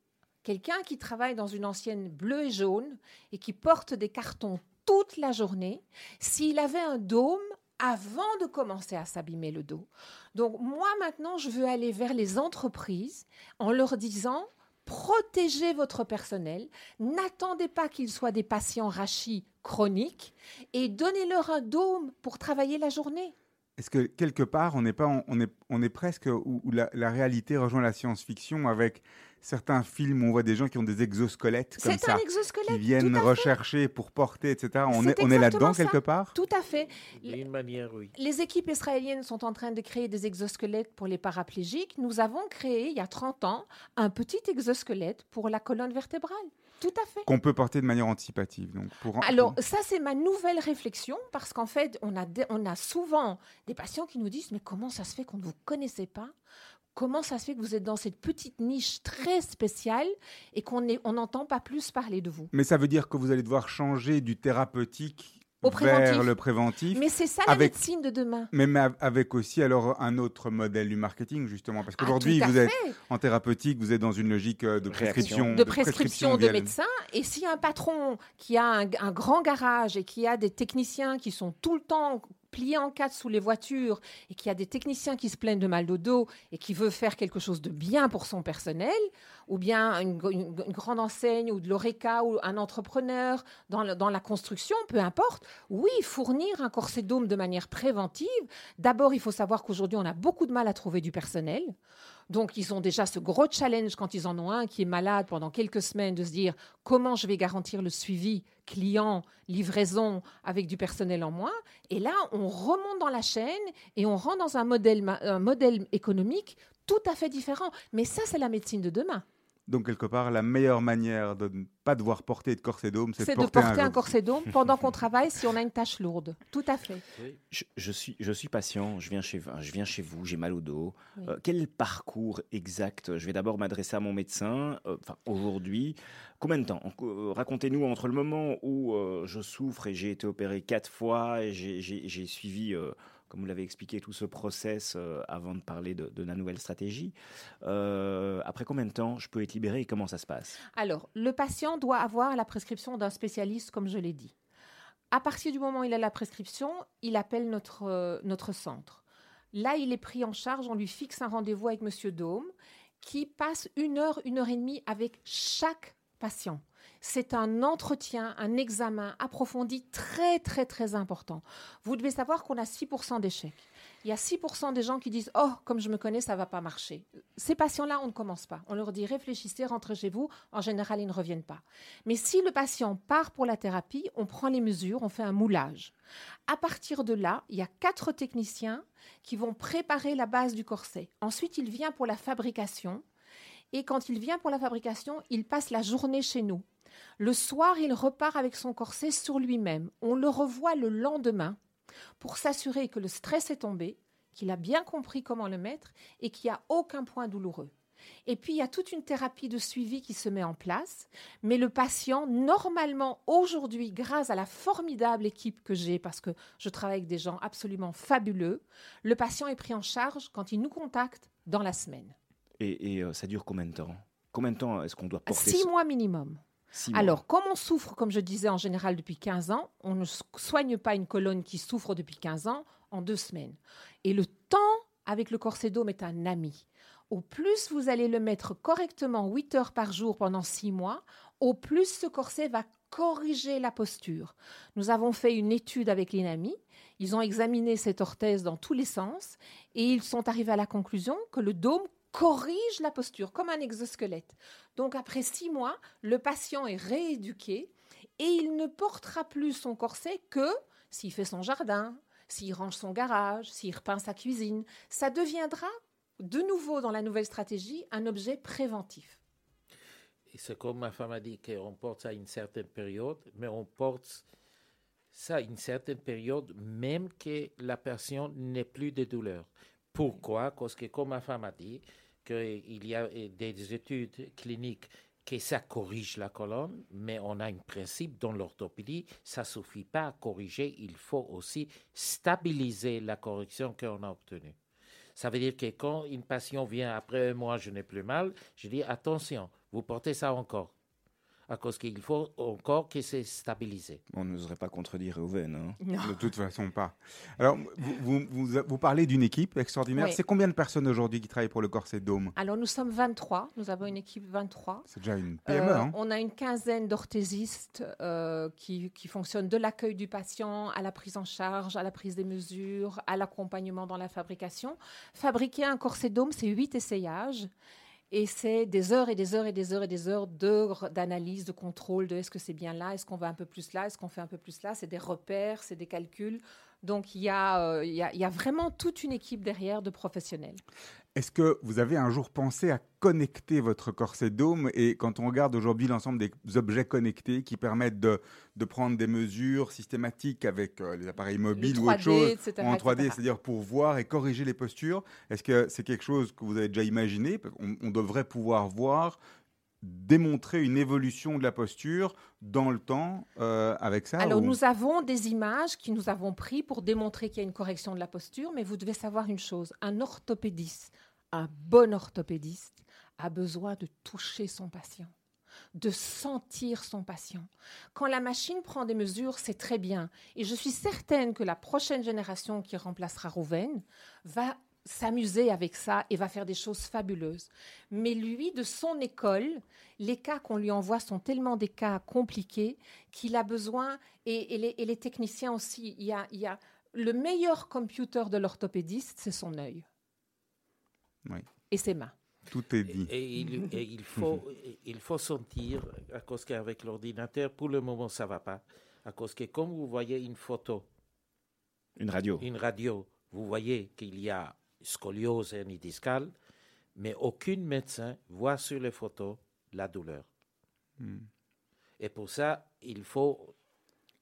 quelqu'un qui travaille dans une ancienne bleue et jaune et qui porte des cartons toute la journée, s'il avait un dôme avant de commencer à s'abîmer le dos. Donc moi maintenant, je veux aller vers les entreprises en leur disant protégez votre personnel, n'attendez pas qu'ils soient des patients rachis chroniques et donnez-leur un dôme pour travailler la journée. Est-ce que quelque part, on n'est pas, on est, on est presque où, la réalité rejoint la science-fiction avec certains films où on voit des gens qui ont des exosquelettes comme C'est ça, un exosquelette. qui viennent rechercher pour porter, etc. On est, on est là-dedans quelque part? Tout à fait. D'une manière, oui. Les équipes israéliennes sont en train de créer des exosquelettes pour les paraplégiques. Nous avons créé, il y a 30 ans, un petit exosquelette pour la colonne vertébrale. Tout à fait. qu'on peut porter de manière anticipative. Donc pour, Alors, ça, c'est ma nouvelle réflexion, parce qu'en fait, on a, on a souvent des patients qui nous disent, mais comment ça se fait qu'on ne vous connaissait pas? Comment ça se fait que vous êtes dans cette petite niche très spéciale et qu'on n'est- on n'entend pas plus parler de vous Mais ça veut dire que vous allez devoir changer du thérapeutique Au vers préventif. le préventif. Mais c'est ça la Avec- médecine de demain. Mais ma- avec aussi alors un autre modèle du marketing justement parce Ah, qu'aujourd'hui vous êtes en thérapeutique vous êtes dans une logique euh, de prescription de prescription de. Et si un patron qui a un, un grand garage et qui a des techniciens qui sont tout le temps pliés en quatre sous les voitures et qui a des techniciens qui se plaignent de mal au dos et qui veut faire quelque chose de bien pour son personnel, ou bien une, grande enseigne ou de l'ORECA ou un entrepreneur dans, dans la construction, peu importe, oui, fournir un corset dôme de manière préventive. D'abord, il faut savoir qu'aujourd'hui, on a beaucoup de mal à trouver du personnel. Donc, ils ont déjà ce gros challenge quand ils en ont un qui est malade pendant quelques semaines de se dire comment je vais garantir le suivi client, livraison avec du personnel en moins. Et là, on remonte dans la chaîne et on rentre dans un modèle, un modèle économique tout à fait différent. Mais ça, c'est la médecine de demain. Donc quelque part la meilleure manière de ne pas devoir porter de corset dôme c'est C'est de porter, porter un un, corset dôme pendant qu'on travaille si on a une tâche lourde. Tout à fait. Je, je suis, je suis patient, je viens chez, je viens chez vous, j'ai mal au dos. Oui. Euh, quel parcours exact? Je vais d'abord m'adresser à mon médecin. euh, Enfin, aujourd'hui, combien de temps? Euh, Racontez-nous entre le moment où euh, je souffre et j'ai été opéré quatre fois et j'ai- suivi, euh, comme vous l'avez expliqué, tout ce process euh, avant de parler de, la nouvelle stratégie. Euh, après combien de temps je peux être libéré et comment ça se passe? Alors, le patient doit avoir la prescription d'un spécialiste, comme je l'ai dit. À partir du moment où il a la prescription, il appelle notre, euh, notre centre. Là, il est pris en charge, on lui fixe un rendez-vous avec Monsieur Dôme, qui passe une heure, une heure et demie avec chaque patient. C'est un entretien, un examen approfondi très, très, très important. Vous devez savoir qu'on a 6% d'échecs. Il y a 6% des gens qui disent Oh, comme je me connais, ça va pas marcher. Ces patients-là, on ne commence pas. On leur dit Réfléchissez, rentrez chez vous. En général, ils ne reviennent pas. Mais si le patient part pour la thérapie, on prend les mesures, on fait un moulage. À partir de là, il y a quatre techniciens qui vont préparer la base du corset. Ensuite, il vient pour la fabrication. Et quand il vient pour la fabrication, il passe la journée chez nous. Le soir, il repart avec son corset sur lui-même. On le revoit le lendemain pour s'assurer que le stress est tombé, qu'il a bien compris comment le mettre et qu'il n'y a aucun point douloureux. Et puis, il y a toute une thérapie de suivi qui se met en place. Mais le patient, normalement, aujourd'hui, grâce à la formidable équipe que j'ai, parce que je travaille avec des gens absolument fabuleux, le patient est pris en charge quand il nous contacte dans la semaine. Et, et, euh, ça dure combien de temps? Combien de temps est-ce qu'on doit porter Six mois minimum. Alors, comme on souffre, comme je disais en général depuis 15 ans, on ne soigne pas une colonne qui souffre depuis 15 ans en deux semaines. Et le temps avec le corsédome est un ami. Au plus vous allez le mettre correctement 8 heures par jour pendant 6 mois, au plus ce corset va corriger la posture. Nous avons fait une étude avec l'INAMI. Ils ont examiné cette orthèse dans tous les sens et ils sont arrivés à la conclusion que le dôme corrige la posture comme un exosquelette. Donc après six mois, le patient est rééduqué et il ne portera plus son corset que s'il fait son jardin, s'il range son garage, s'il repeint sa cuisine. Ça deviendra de nouveau dans la nouvelle stratégie un objet préventif. Et c'est comme ma femme a dit qu'on porte ça à une certaine période, mais on porte ça à une certaine période même que la personne n'ait plus de douleur. Pourquoi? Parce que comme ma femme a dit, qu'il y a des études cliniques que ça corrige la colonne, mais on a un principe dans l'orthopédie, ça suffit pas à corriger, il faut aussi stabiliser la correction qu'on a obtenue. Ça veut dire que quand une patient vient après un mois, je n'ai plus mal, je dis attention, vous portez ça encore. À cause qu'il faut encore que c'est stabilisé. On n'oserait pas contredire Reuven. hein. De toute façon, pas. Alors, vous, vous, vous- vous parlez d'une équipe extraordinaire. Oui. C'est combien de personnes aujourd'hui qui travaillent pour le Corset Dôme? Alors nous sommes 23, nous avons une équipe 23. C'est déjà une PME, Euh, hein On a une quinzaine d'orthésistes euh, qui, qui fonctionnent de l'accueil du patient à la prise en charge, à la prise des mesures, à l'accompagnement dans la fabrication. Fabriquer un corset dôme, c'est huit essayages. Et c'est des heures et des heures et des heures et des heures d'analyse, de contrôle de est-ce que c'est bien là, est-ce qu'on va un peu plus là, est-ce qu'on fait un peu plus là. C'est des repères, c'est des calculs. Donc il y, a, euh, il y a- il y a vraiment toute une équipe derrière de professionnels. Est-ce que vous avez un jour pensé à connecter votre corset dôme Et quand on regarde aujourd'hui l'ensemble des objets connectés qui permettent de, de prendre des mesures systématiques avec euh, les appareils mobiles ou autre 3D, chose, etc., en 3D, etc. c'est-à-dire pour voir et corriger les postures, est-ce que c'est quelque chose que vous avez déjà imaginé? On, on devrait pouvoir voir démontrer une évolution de la posture dans le temps euh, avec ça Alors, ou- nous avons des images que nous avons prises pour démontrer qu'il y a une correction de la posture, mais vous devez savoir une chose un orthopédiste, un bon orthopédiste, a besoin de toucher son patient, de sentir son patient. Quand la machine prend des mesures, c'est très bien. Et je suis certaine que la prochaine génération qui remplacera Rouven va s'amuser avec ça et va faire des choses fabuleuses. Mais lui, de son école, les cas qu'on lui envoie sont tellement des cas compliqués qu'il a besoin, et, et les, et les techniciens aussi, il y a, il y a le meilleur computer de l'orthopédiste, c'est son œil. Oui. Et ses mains. Tout est dit. Et il, et il faut, il faut sentir, à cause qu'avec l'ordinateur, pour le moment, ça va pas. À cause que comme vous voyez une photo, Une radio. une radio, vous voyez qu'il y a scoliose hernie discale, mais aucun médecin voit sur les photos la douleur. Hmm. Et pour ça, il faut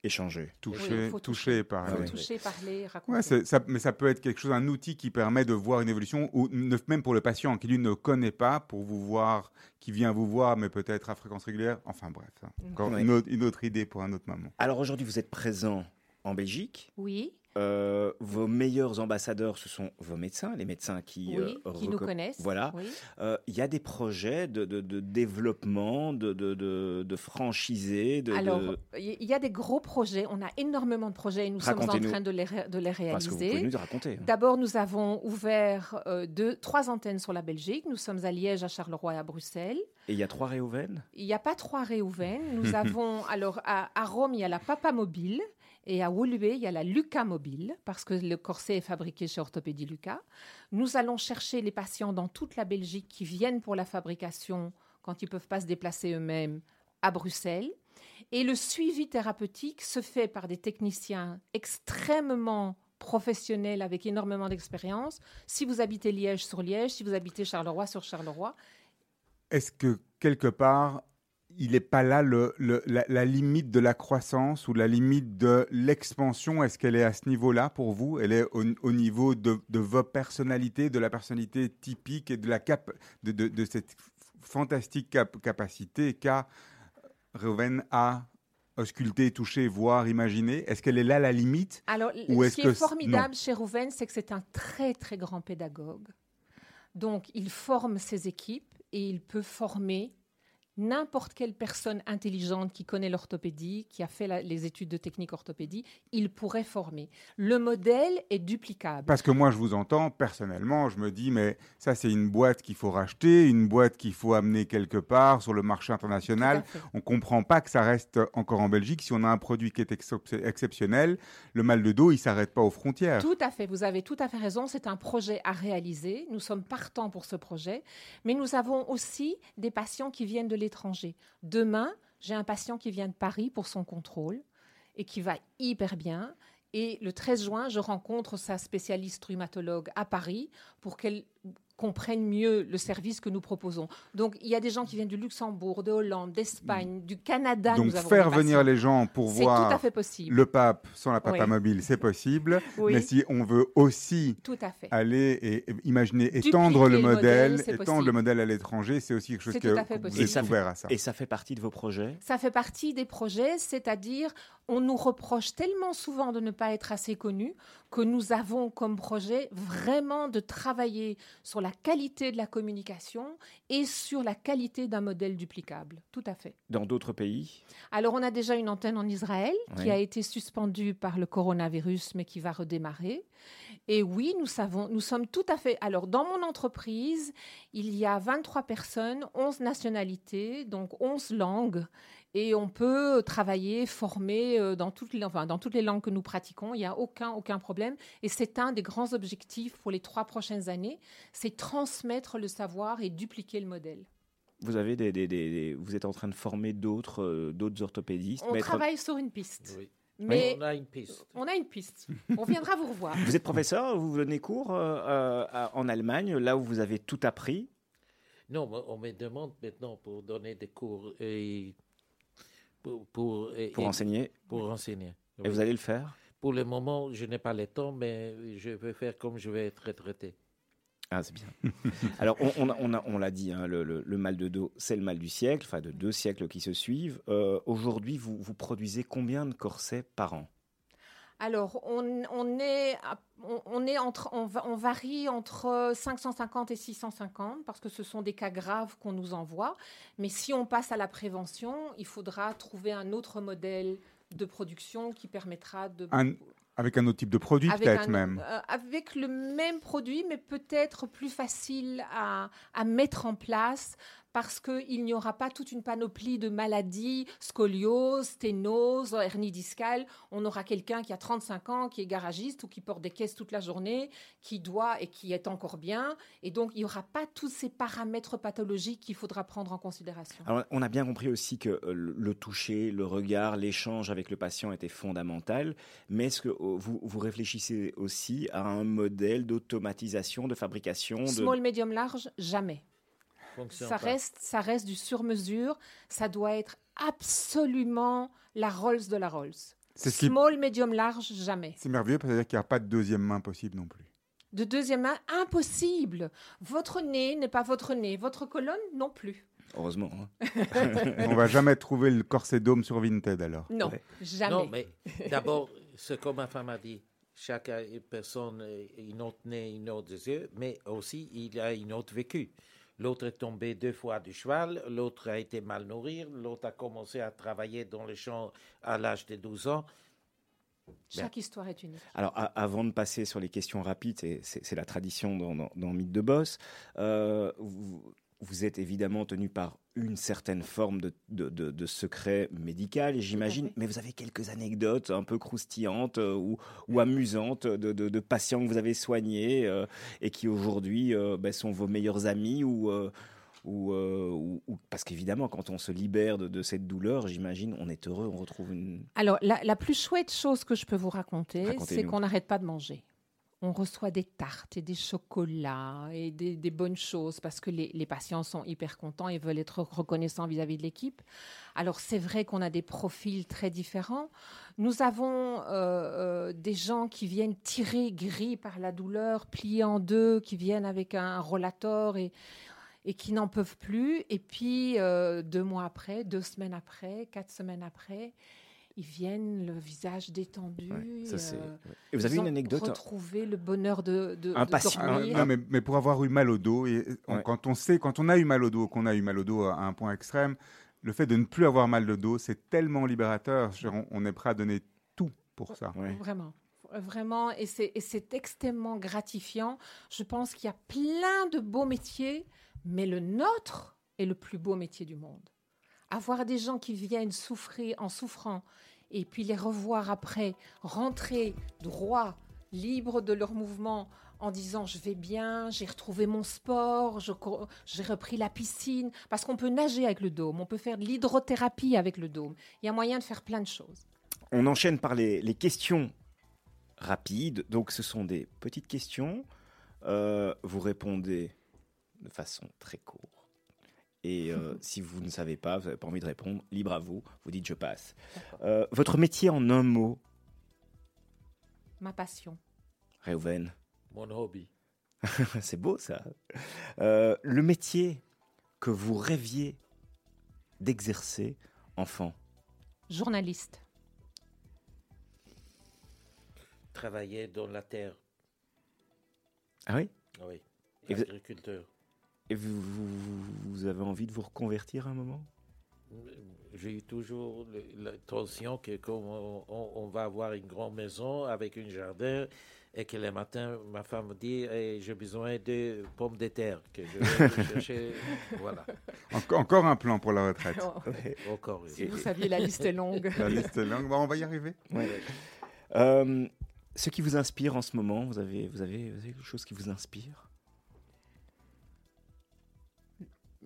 Échanger. Toucher, faut toucher, par Ah Faut oui. toucher, parler, raconter. Ouais, c'est- ça, mais ça peut être quelque chose, un outil qui permet de voir une évolution, ou ne- même pour le patient qui lui ne connaît pas, pour vous voir, qui vient vous voir, mais peut-être à fréquence régulière. Enfin bref, hein. encore Ouais. une, autre, une autre idée pour un autre moment. Alors aujourd'hui, vous êtes présent en Belgique. Oui, Euh, vos meilleurs ambassadeurs, ce sont vos médecins, les médecins qui, oui, euh, qui nous connaissent. Voilà. Oui. Euh, Il y a des projets de, de- de développement, de, de, franchisés, de, Alors, il y a des gros projets. On a énormément de projets et nous sommes en train de les, ré- les parce que vous réaliser. nous raconter. hein. D'abord, nous avons ouvert euh, deux, trois antennes sur la Belgique. Nous sommes à Liège, à Charleroi et à Bruxelles. Et il y a trois Réhauven Il n'y a pas trois réouverts. Nous avons, alors, à, à Rome, il y a la Papa Mobile. Et à Woluwe, il y a la Luca Mobile, parce que le corset est fabriqué chez Orthopédie Luca. Nous allons chercher les patients dans toute la Belgique qui viennent pour la fabrication, quand ils ne peuvent pas se déplacer eux-mêmes, à Bruxelles. Et le suivi thérapeutique se fait par des techniciens extrêmement professionnels avec énormément d'expérience. Si vous habitez Liège sur Liège, si vous habitez Charleroi sur Charleroi, Est-ce que quelque part, il n'est pas là le, le- la, la limite de la croissance ou la limite de l'expansion? Est-ce qu'elle est à ce niveau-là pour vous? Elle est au, au niveau de, de vos personnalités, de la personnalité typique et de, la cap, de, de- de cette fantastique cap- capacité qu'a Reuven à ausculter, toucher, voir, imaginer? Est-ce qu'elle est là la limite? Alors, Ou ce qui que est formidable chez Rouven, c'est que c'est un très très grand pédagogue. Donc, il forme ses équipes et il peut former n'importe quelle personne intelligente qui connaît l'orthopédie, qui a fait la- les études de technique orthopédie, il pourrait former. Le modèle est duplicable. Parce que moi, je vous entends, personnellement, je me dis, mais ça, c'est une boîte qu'il faut racheter, une boîte qu'il faut amener quelque part sur le marché international. On ne comprend pas que ça reste encore en Belgique. Si on a un produit qui est excep- exceptionnel, le mal de dos, il ne s'arrête pas aux frontières. Tout à fait, vous avez tout à fait raison. C'est un projet à réaliser. Nous sommes partants pour ce projet. Mais nous avons aussi des patients qui viennent de Demain, j'ai un patient qui vient de Paris pour son contrôle et qui va hyper bien. Et le 13 juin, je rencontre sa spécialiste rhumatologue à Paris pour qu'elle comprenne mieux le service que nous proposons. Donc, il y a des gens qui viennent du Luxembourg, de Hollande, d'Espagne, du Canada. Donc, nous avons faire venir les gens pour C'est tout voir à fait possible. le pape sans la papa Oui. mobile, c'est possible. Oui. Mais si on veut aussi Tout à fait. aller et imaginer Dupliquer étendre le le modèle, étendre possible. le modèle à l'étranger, c'est aussi quelque chose que, vous êtes ouvert à ça. Et ça fait partie de vos projets? Ça fait partie des projets, c'est-à-dire on nous reproche tellement souvent de ne pas être assez connus que nous avons comme projet vraiment de travailler sur la qualité de la communication et sur la qualité d'un modèle duplicable. Tout à fait. dans d'autres pays? Alors on a déjà une antenne en Israël qui a été suspendue par le coronavirus mais qui va redémarrer. Et oui, nous savons, nous sommes tout à fait. Alors dans mon entreprise, il y a 23 personnes, 11 nationalités, donc 11 langues. Et on peut travailler, former euh, dans toutes, les, enfin, dans toutes les langues que nous pratiquons. Il n'y a aucun, aucun problème. Et c'est un des grands objectifs pour les trois prochaines années, c'est transmettre le savoir et dupliquer le modèle. vous, avez des, des- des- des- vous êtes en train de former d'autres euh, d'autres orthopédistes On mettre- travaille sur une piste. Oui. Mais On a une piste. on a une piste. On viendra vous revoir. Vous êtes professeur, vous donnez cours euh, euh, à- en Allemagne, là où vous avez tout appris. Non, on me demande maintenant pour donner des cours et pour, pour, enseigner. pour enseigner. Et Oui. vous allez le faire? Pour le moment, je n'ai pas le temps, mais je vais faire comme je vais être retraité. Ah, c'est bien. Alors, on, on a- on a- on l'a dit, hein, le, le- le mal de dos, c'est le mal du siècle, enfin de deux siècles qui se suivent. Euh, Aujourd'hui, vous, vous produisez combien de corsets par an? Alors, on, on est, on, est entre, on, va- on varie entre 550 et 650 parce que ce sont des cas graves qu'on nous envoie. Mais si on passe à la prévention, il faudra trouver un autre modèle de production qui permettra de Un- Avec un autre type de produit, peut-être même. euh, avec le même produit, mais peut-être plus facile à, à mettre en place parce qu'il n'y aura pas toute une panoplie de maladies, scoliose, sténose, hernie discale. On aura quelqu'un qui a 35 ans, qui est garagiste ou qui porte des caisses toute la journée, qui doit et qui est encore bien. Et donc, il n'y aura pas tous ces paramètres pathologiques qu'il faudra prendre en considération. Alors, on a bien compris aussi que euh, le toucher, le regard, l'échange avec le patient était fondamental. Mais est-ce que euh, vous, vous réfléchissez aussi à un modèle d'automatisation, de fabrication de... Small, medium, large, jamais. Fonctionne Ça pas. reste, ça reste du sur-mesure. Ça doit être absolument la Rolls de la Rolls. C'est ce qui- Small, medium, large, jamais. C'est merveilleux parce que ça veut dire qu'il n'y a pas de deuxième main possible non plus. De deuxième main, impossible. Votre nez n'est pas votre nez. Votre colonne, non plus. Heureusement. hein. On va jamais trouver le corset dôme sur Vinted alors. Non, Ouais. jamais. Non, mais d'abord, ce que ma femme a dit, chaque personne a une autre nez, une autre yeux, mais aussi il a une autre vécu. L'autre est tombé deux fois du cheval, l'autre a été mal nourri, l'autre a commencé à travailler dans les champs à l'âge de 12 ans. Chaque histoire est unique. Alors, a- avant de passer sur les questions rapides, c'est- c'est c'est la tradition dans, dans, dans Mythe de Boss, euh, vous, vous êtes évidemment tenu par une certaine forme de, de, de- de secret médical, j'imagine, mais vous avez quelques anecdotes un peu croustillantes euh, ou, ou amusantes de, patients que vous avez soignés euh, et qui aujourd'hui euh, ben, sont vos meilleurs amis ou... ou, parce qu'évidemment, quand on se libère de, de cette douleur, j'imagine, on est heureux, on retrouve une. Alors, la, la plus chouette chose que je peux vous raconter, c'est qu'on n'arrête pas de manger. On reçoit des tartes et des chocolats et des, bonnes choses parce que les, les patients sont hyper contents et veulent être reconnaissants vis-à-vis de l'équipe. Alors c'est vrai qu'on a des profils très différents. Nous avons euh, euh, des gens qui viennent tirés gris par la douleur, pliés en deux, qui viennent avec un rollator et, et qui n'en peuvent plus. Et puis euh, deux mois après, deux semaines après, quatre semaines après, ils viennent le visage détendu. Ouais, ça, c'est- euh, Et vous avez ils une ont anecdote hein Retrouver le bonheur de, de, Un de. Ah, dormir. non, mais, mais pour avoir eu mal au dos, et on- Ouais. quand on sait, quand on a eu mal au dos, qu'on a eu mal au dos à un point extrême, le fait de ne plus avoir mal de dos, c'est tellement libérateur. On, on est prêt à donner tout pour ça. Ouais. Vraiment. Vraiment, et c'est et c'est extrêmement gratifiant. Je pense qu'il y a plein de beaux métiers, mais le nôtre est le plus beau métier du monde. Avoir des gens qui viennent souffrir en souffrant et puis les revoir après, rentrer droit, libre de leur mouvement, en disant je vais bien, j'ai retrouvé mon sport, j'ai repris la piscine, parce qu'on peut nager avec le dôme, on peut faire de l'hydrothérapie avec le dôme. Il y a moyen de faire plein de choses. On enchaîne par les, les questions rapides. Donc, ce sont des petites questions. Euh, vous répondez de façon très courte. Et euh, si vous ne savez pas, vous n'avez pas envie de répondre, libre à vous. Vous dites je passe. Euh, votre métier en un mot, Ma passion. Reuven. Mon hobby. C'est beau ça. Euh, le métier que vous rêviez d'exercer enfant. Journaliste. Travailler dans la terre. Ah oui? Oui. Et vous- Agriculteur. Et vous, vous- vous avez envie de vous reconvertir à un moment? J'ai eu toujours l'intention que comme on, on- on va avoir une grande maison avec un jardin et que le matin, ma femme me dit j'ai besoin de pommes de terre, que je vais chercher. Voilà, Enco- encore un plan pour la retraite. encore une. Si vous saviez, la liste est longue. La liste est longue. Bon, on va y arriver. Euh, Ce qui vous inspire en ce moment, vous avez, vous avez, vous avez quelque chose qui vous inspire?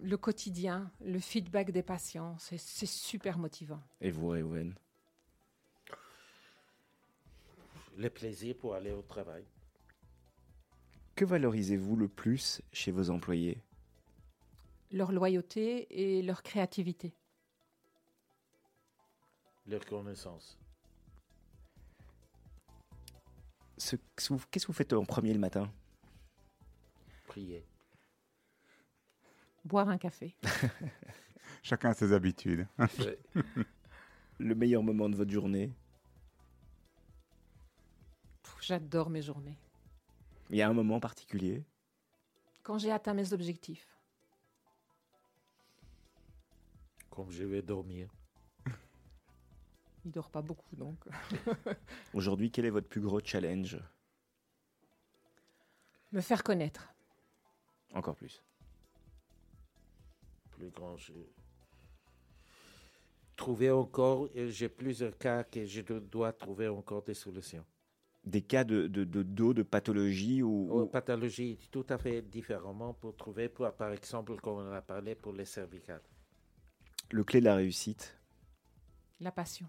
Le quotidien, le feedback des patients, c'est c'est super motivant. Et vous, Ewen Le plaisir pour aller au travail. Que valorisez-vous le plus chez vos employés? Leur loyauté et leur créativité. Leur connaissance. Ce- Qu'est-ce que vous faites en premier le matin? Prier. Boire un café. Chacun a ses habitudes. Le meilleur moment de votre journée J'adore mes journées. Il y a un moment particulier Quand j'ai atteint mes objectifs. Comme je vais dormir. Il dort pas beaucoup, donc. Aujourd'hui, quel est votre plus gros challenge? Me faire connaître. Encore plus. Plus grand. Je... Trouver encore, j'ai plusieurs cas que je do- dois trouver encore des solutions. Des cas de, de, de dos, de pathologie ou, ou- pathologies tout à fait différemment pour trouver, pour, par exemple, comme on a parlé pour les cervicales. le clé de la réussite? La passion.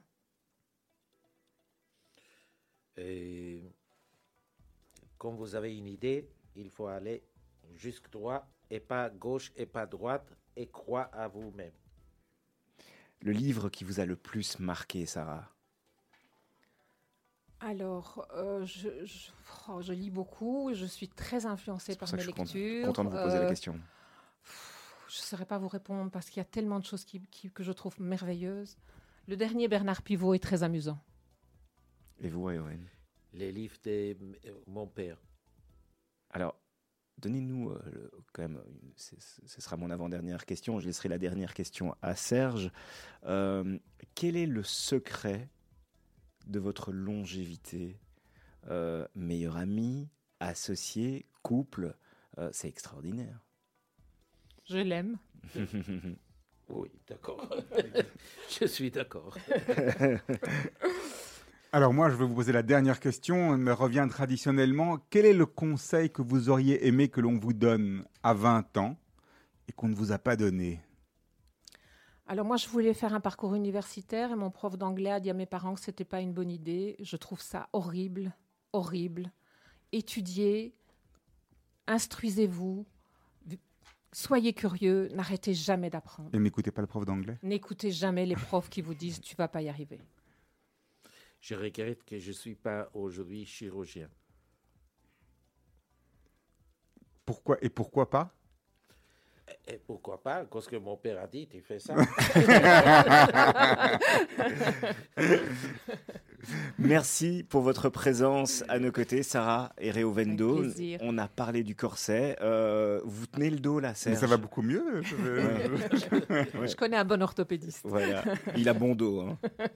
Et quand vous avez une idée, il faut aller jusque droit et pas gauche et pas droite et croire à vous-même. Le livre qui vous a le plus marqué, Sarah? Alors, euh, je, je- oh, je lis beaucoup. Je suis très influencée par mes je suis content, lectures. content de vous poser la Euh, question. Je ne saurais pas vous répondre parce qu'il y a tellement de choses qui- qui- que je trouve merveilleuses. Le dernier Bernard Pivot est très amusant. Et vous, Ewen Les livres de euh, mon père. Alors, donnez-nous euh, le- quand même, c'est- ce sera mon avant-dernière question, je laisserai la dernière question à Serge. Euh, quel est le secret de votre longévité Euh, Meilleur ami, associé, couple Euh, C'est extraordinaire. Je l'aime. Oui, d'accord. je suis d'accord. Alors moi, je vais vous poser la dernière question. Elle me revient traditionnellement. Quel est le conseil que vous auriez aimé que l'on vous donne à 20 ans et qu'on ne vous a pas donné? Alors moi, je voulais faire un parcours universitaire et mon prof d'anglais a dit à mes parents que c'était pas une bonne idée. Je trouve ça horrible, horrible. étudiez, instruisez-vous, soyez curieux, n'arrêtez jamais d'apprendre. Et n'écoutez pas le prof d'anglais? N'écoutez jamais les profs qui vous disent tu vas pas y arriver. Je regrette que je ne suis pas aujourd'hui chirurgien. Pourquoi et pourquoi pas? Et pourquoi pas? Parce que mon père a dit, tu fais ça. Merci pour votre présence à nos côtés, Sarah et Réovendo. On a parlé du corset. Euh, vous tenez le dos là, Mais Serge ça va beaucoup mieux. Ouais. Je connais un bon orthopédiste. Voilà, il a bon dos. hein.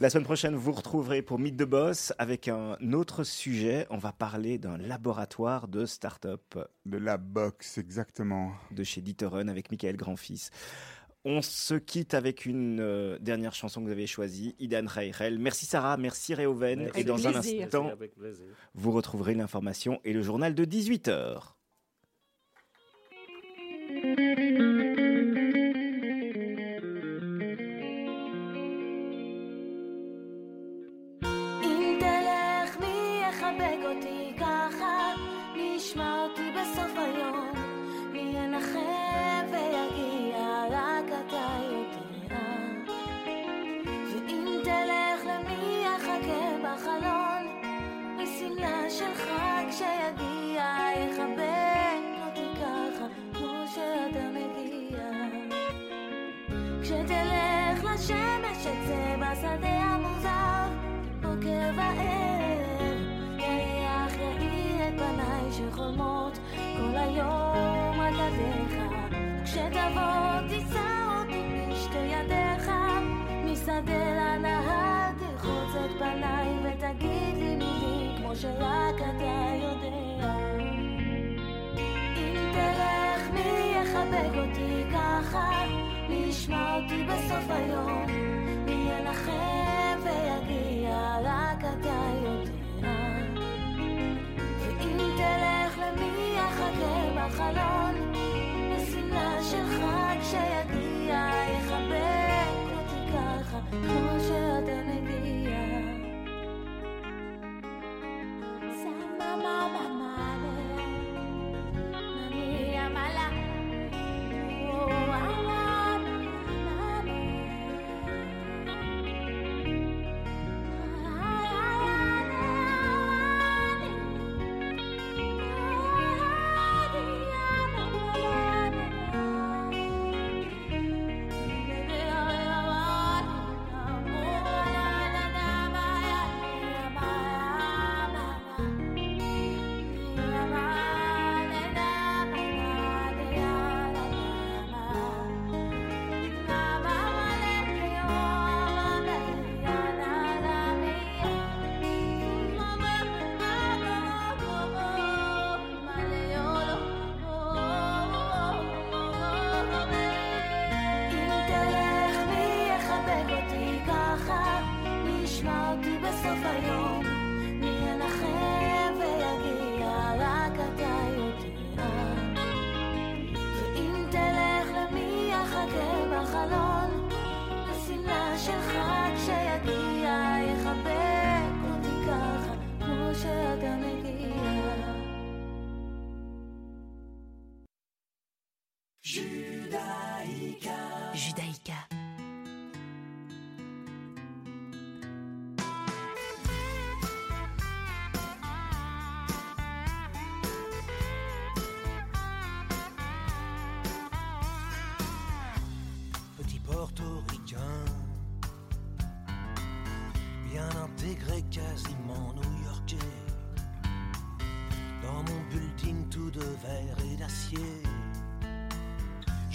La semaine prochaine, vous retrouverez pour Mythe de Boss avec un autre sujet. On va parler d'un laboratoire de start-up De la boxe, exactement. de chez Dieterun avec Michael Grandfils. On se quitte avec une euh, dernière chanson que vous avez choisie, Idan Reichel. Merci Sarah, merci Réoven. Merci. Et dans un instant, vous retrouverez l'information et le journal de 18h. כשיגיע, יחבק אותי ככה, כמו שאתה מגיע. כשתלך לשמש אצא בשדה המוזר, בוקר וערב, יריח יאיר את פניי שחולמות כל היום. כשתבוא תישא אותי בשתי ידיך, משדה לנהר תרחוץ את פניי ותגיד לי כמו שרק אתה יודע. אם תלך מי יחבק אותי ככה, מי ישמע אותי בסוף היום, מי ינחם ויגיע, רק אתה יודע. ואם תלך למי יחכה בחלון, בשמלה mama.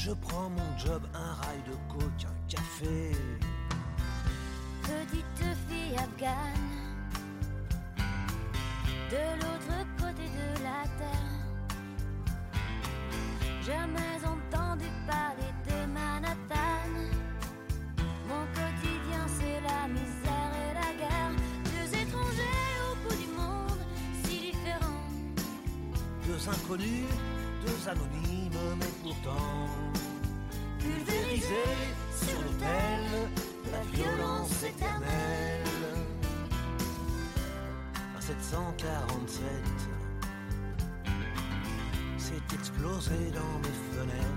Je prends mon job, un rail de coke, un café. Petite fille afghane, de l'autre côté de la terre. Jamais entendu parler de Manhattan. Mon quotidien, c'est la misère et la guerre. Deux étrangers au bout du monde, si différents. Deux inconnus, deux anonymes, mais pourtant pulvérisés sur l'autel de la violence éternelle. À 1747 s'est explosé dans mes fenêtres.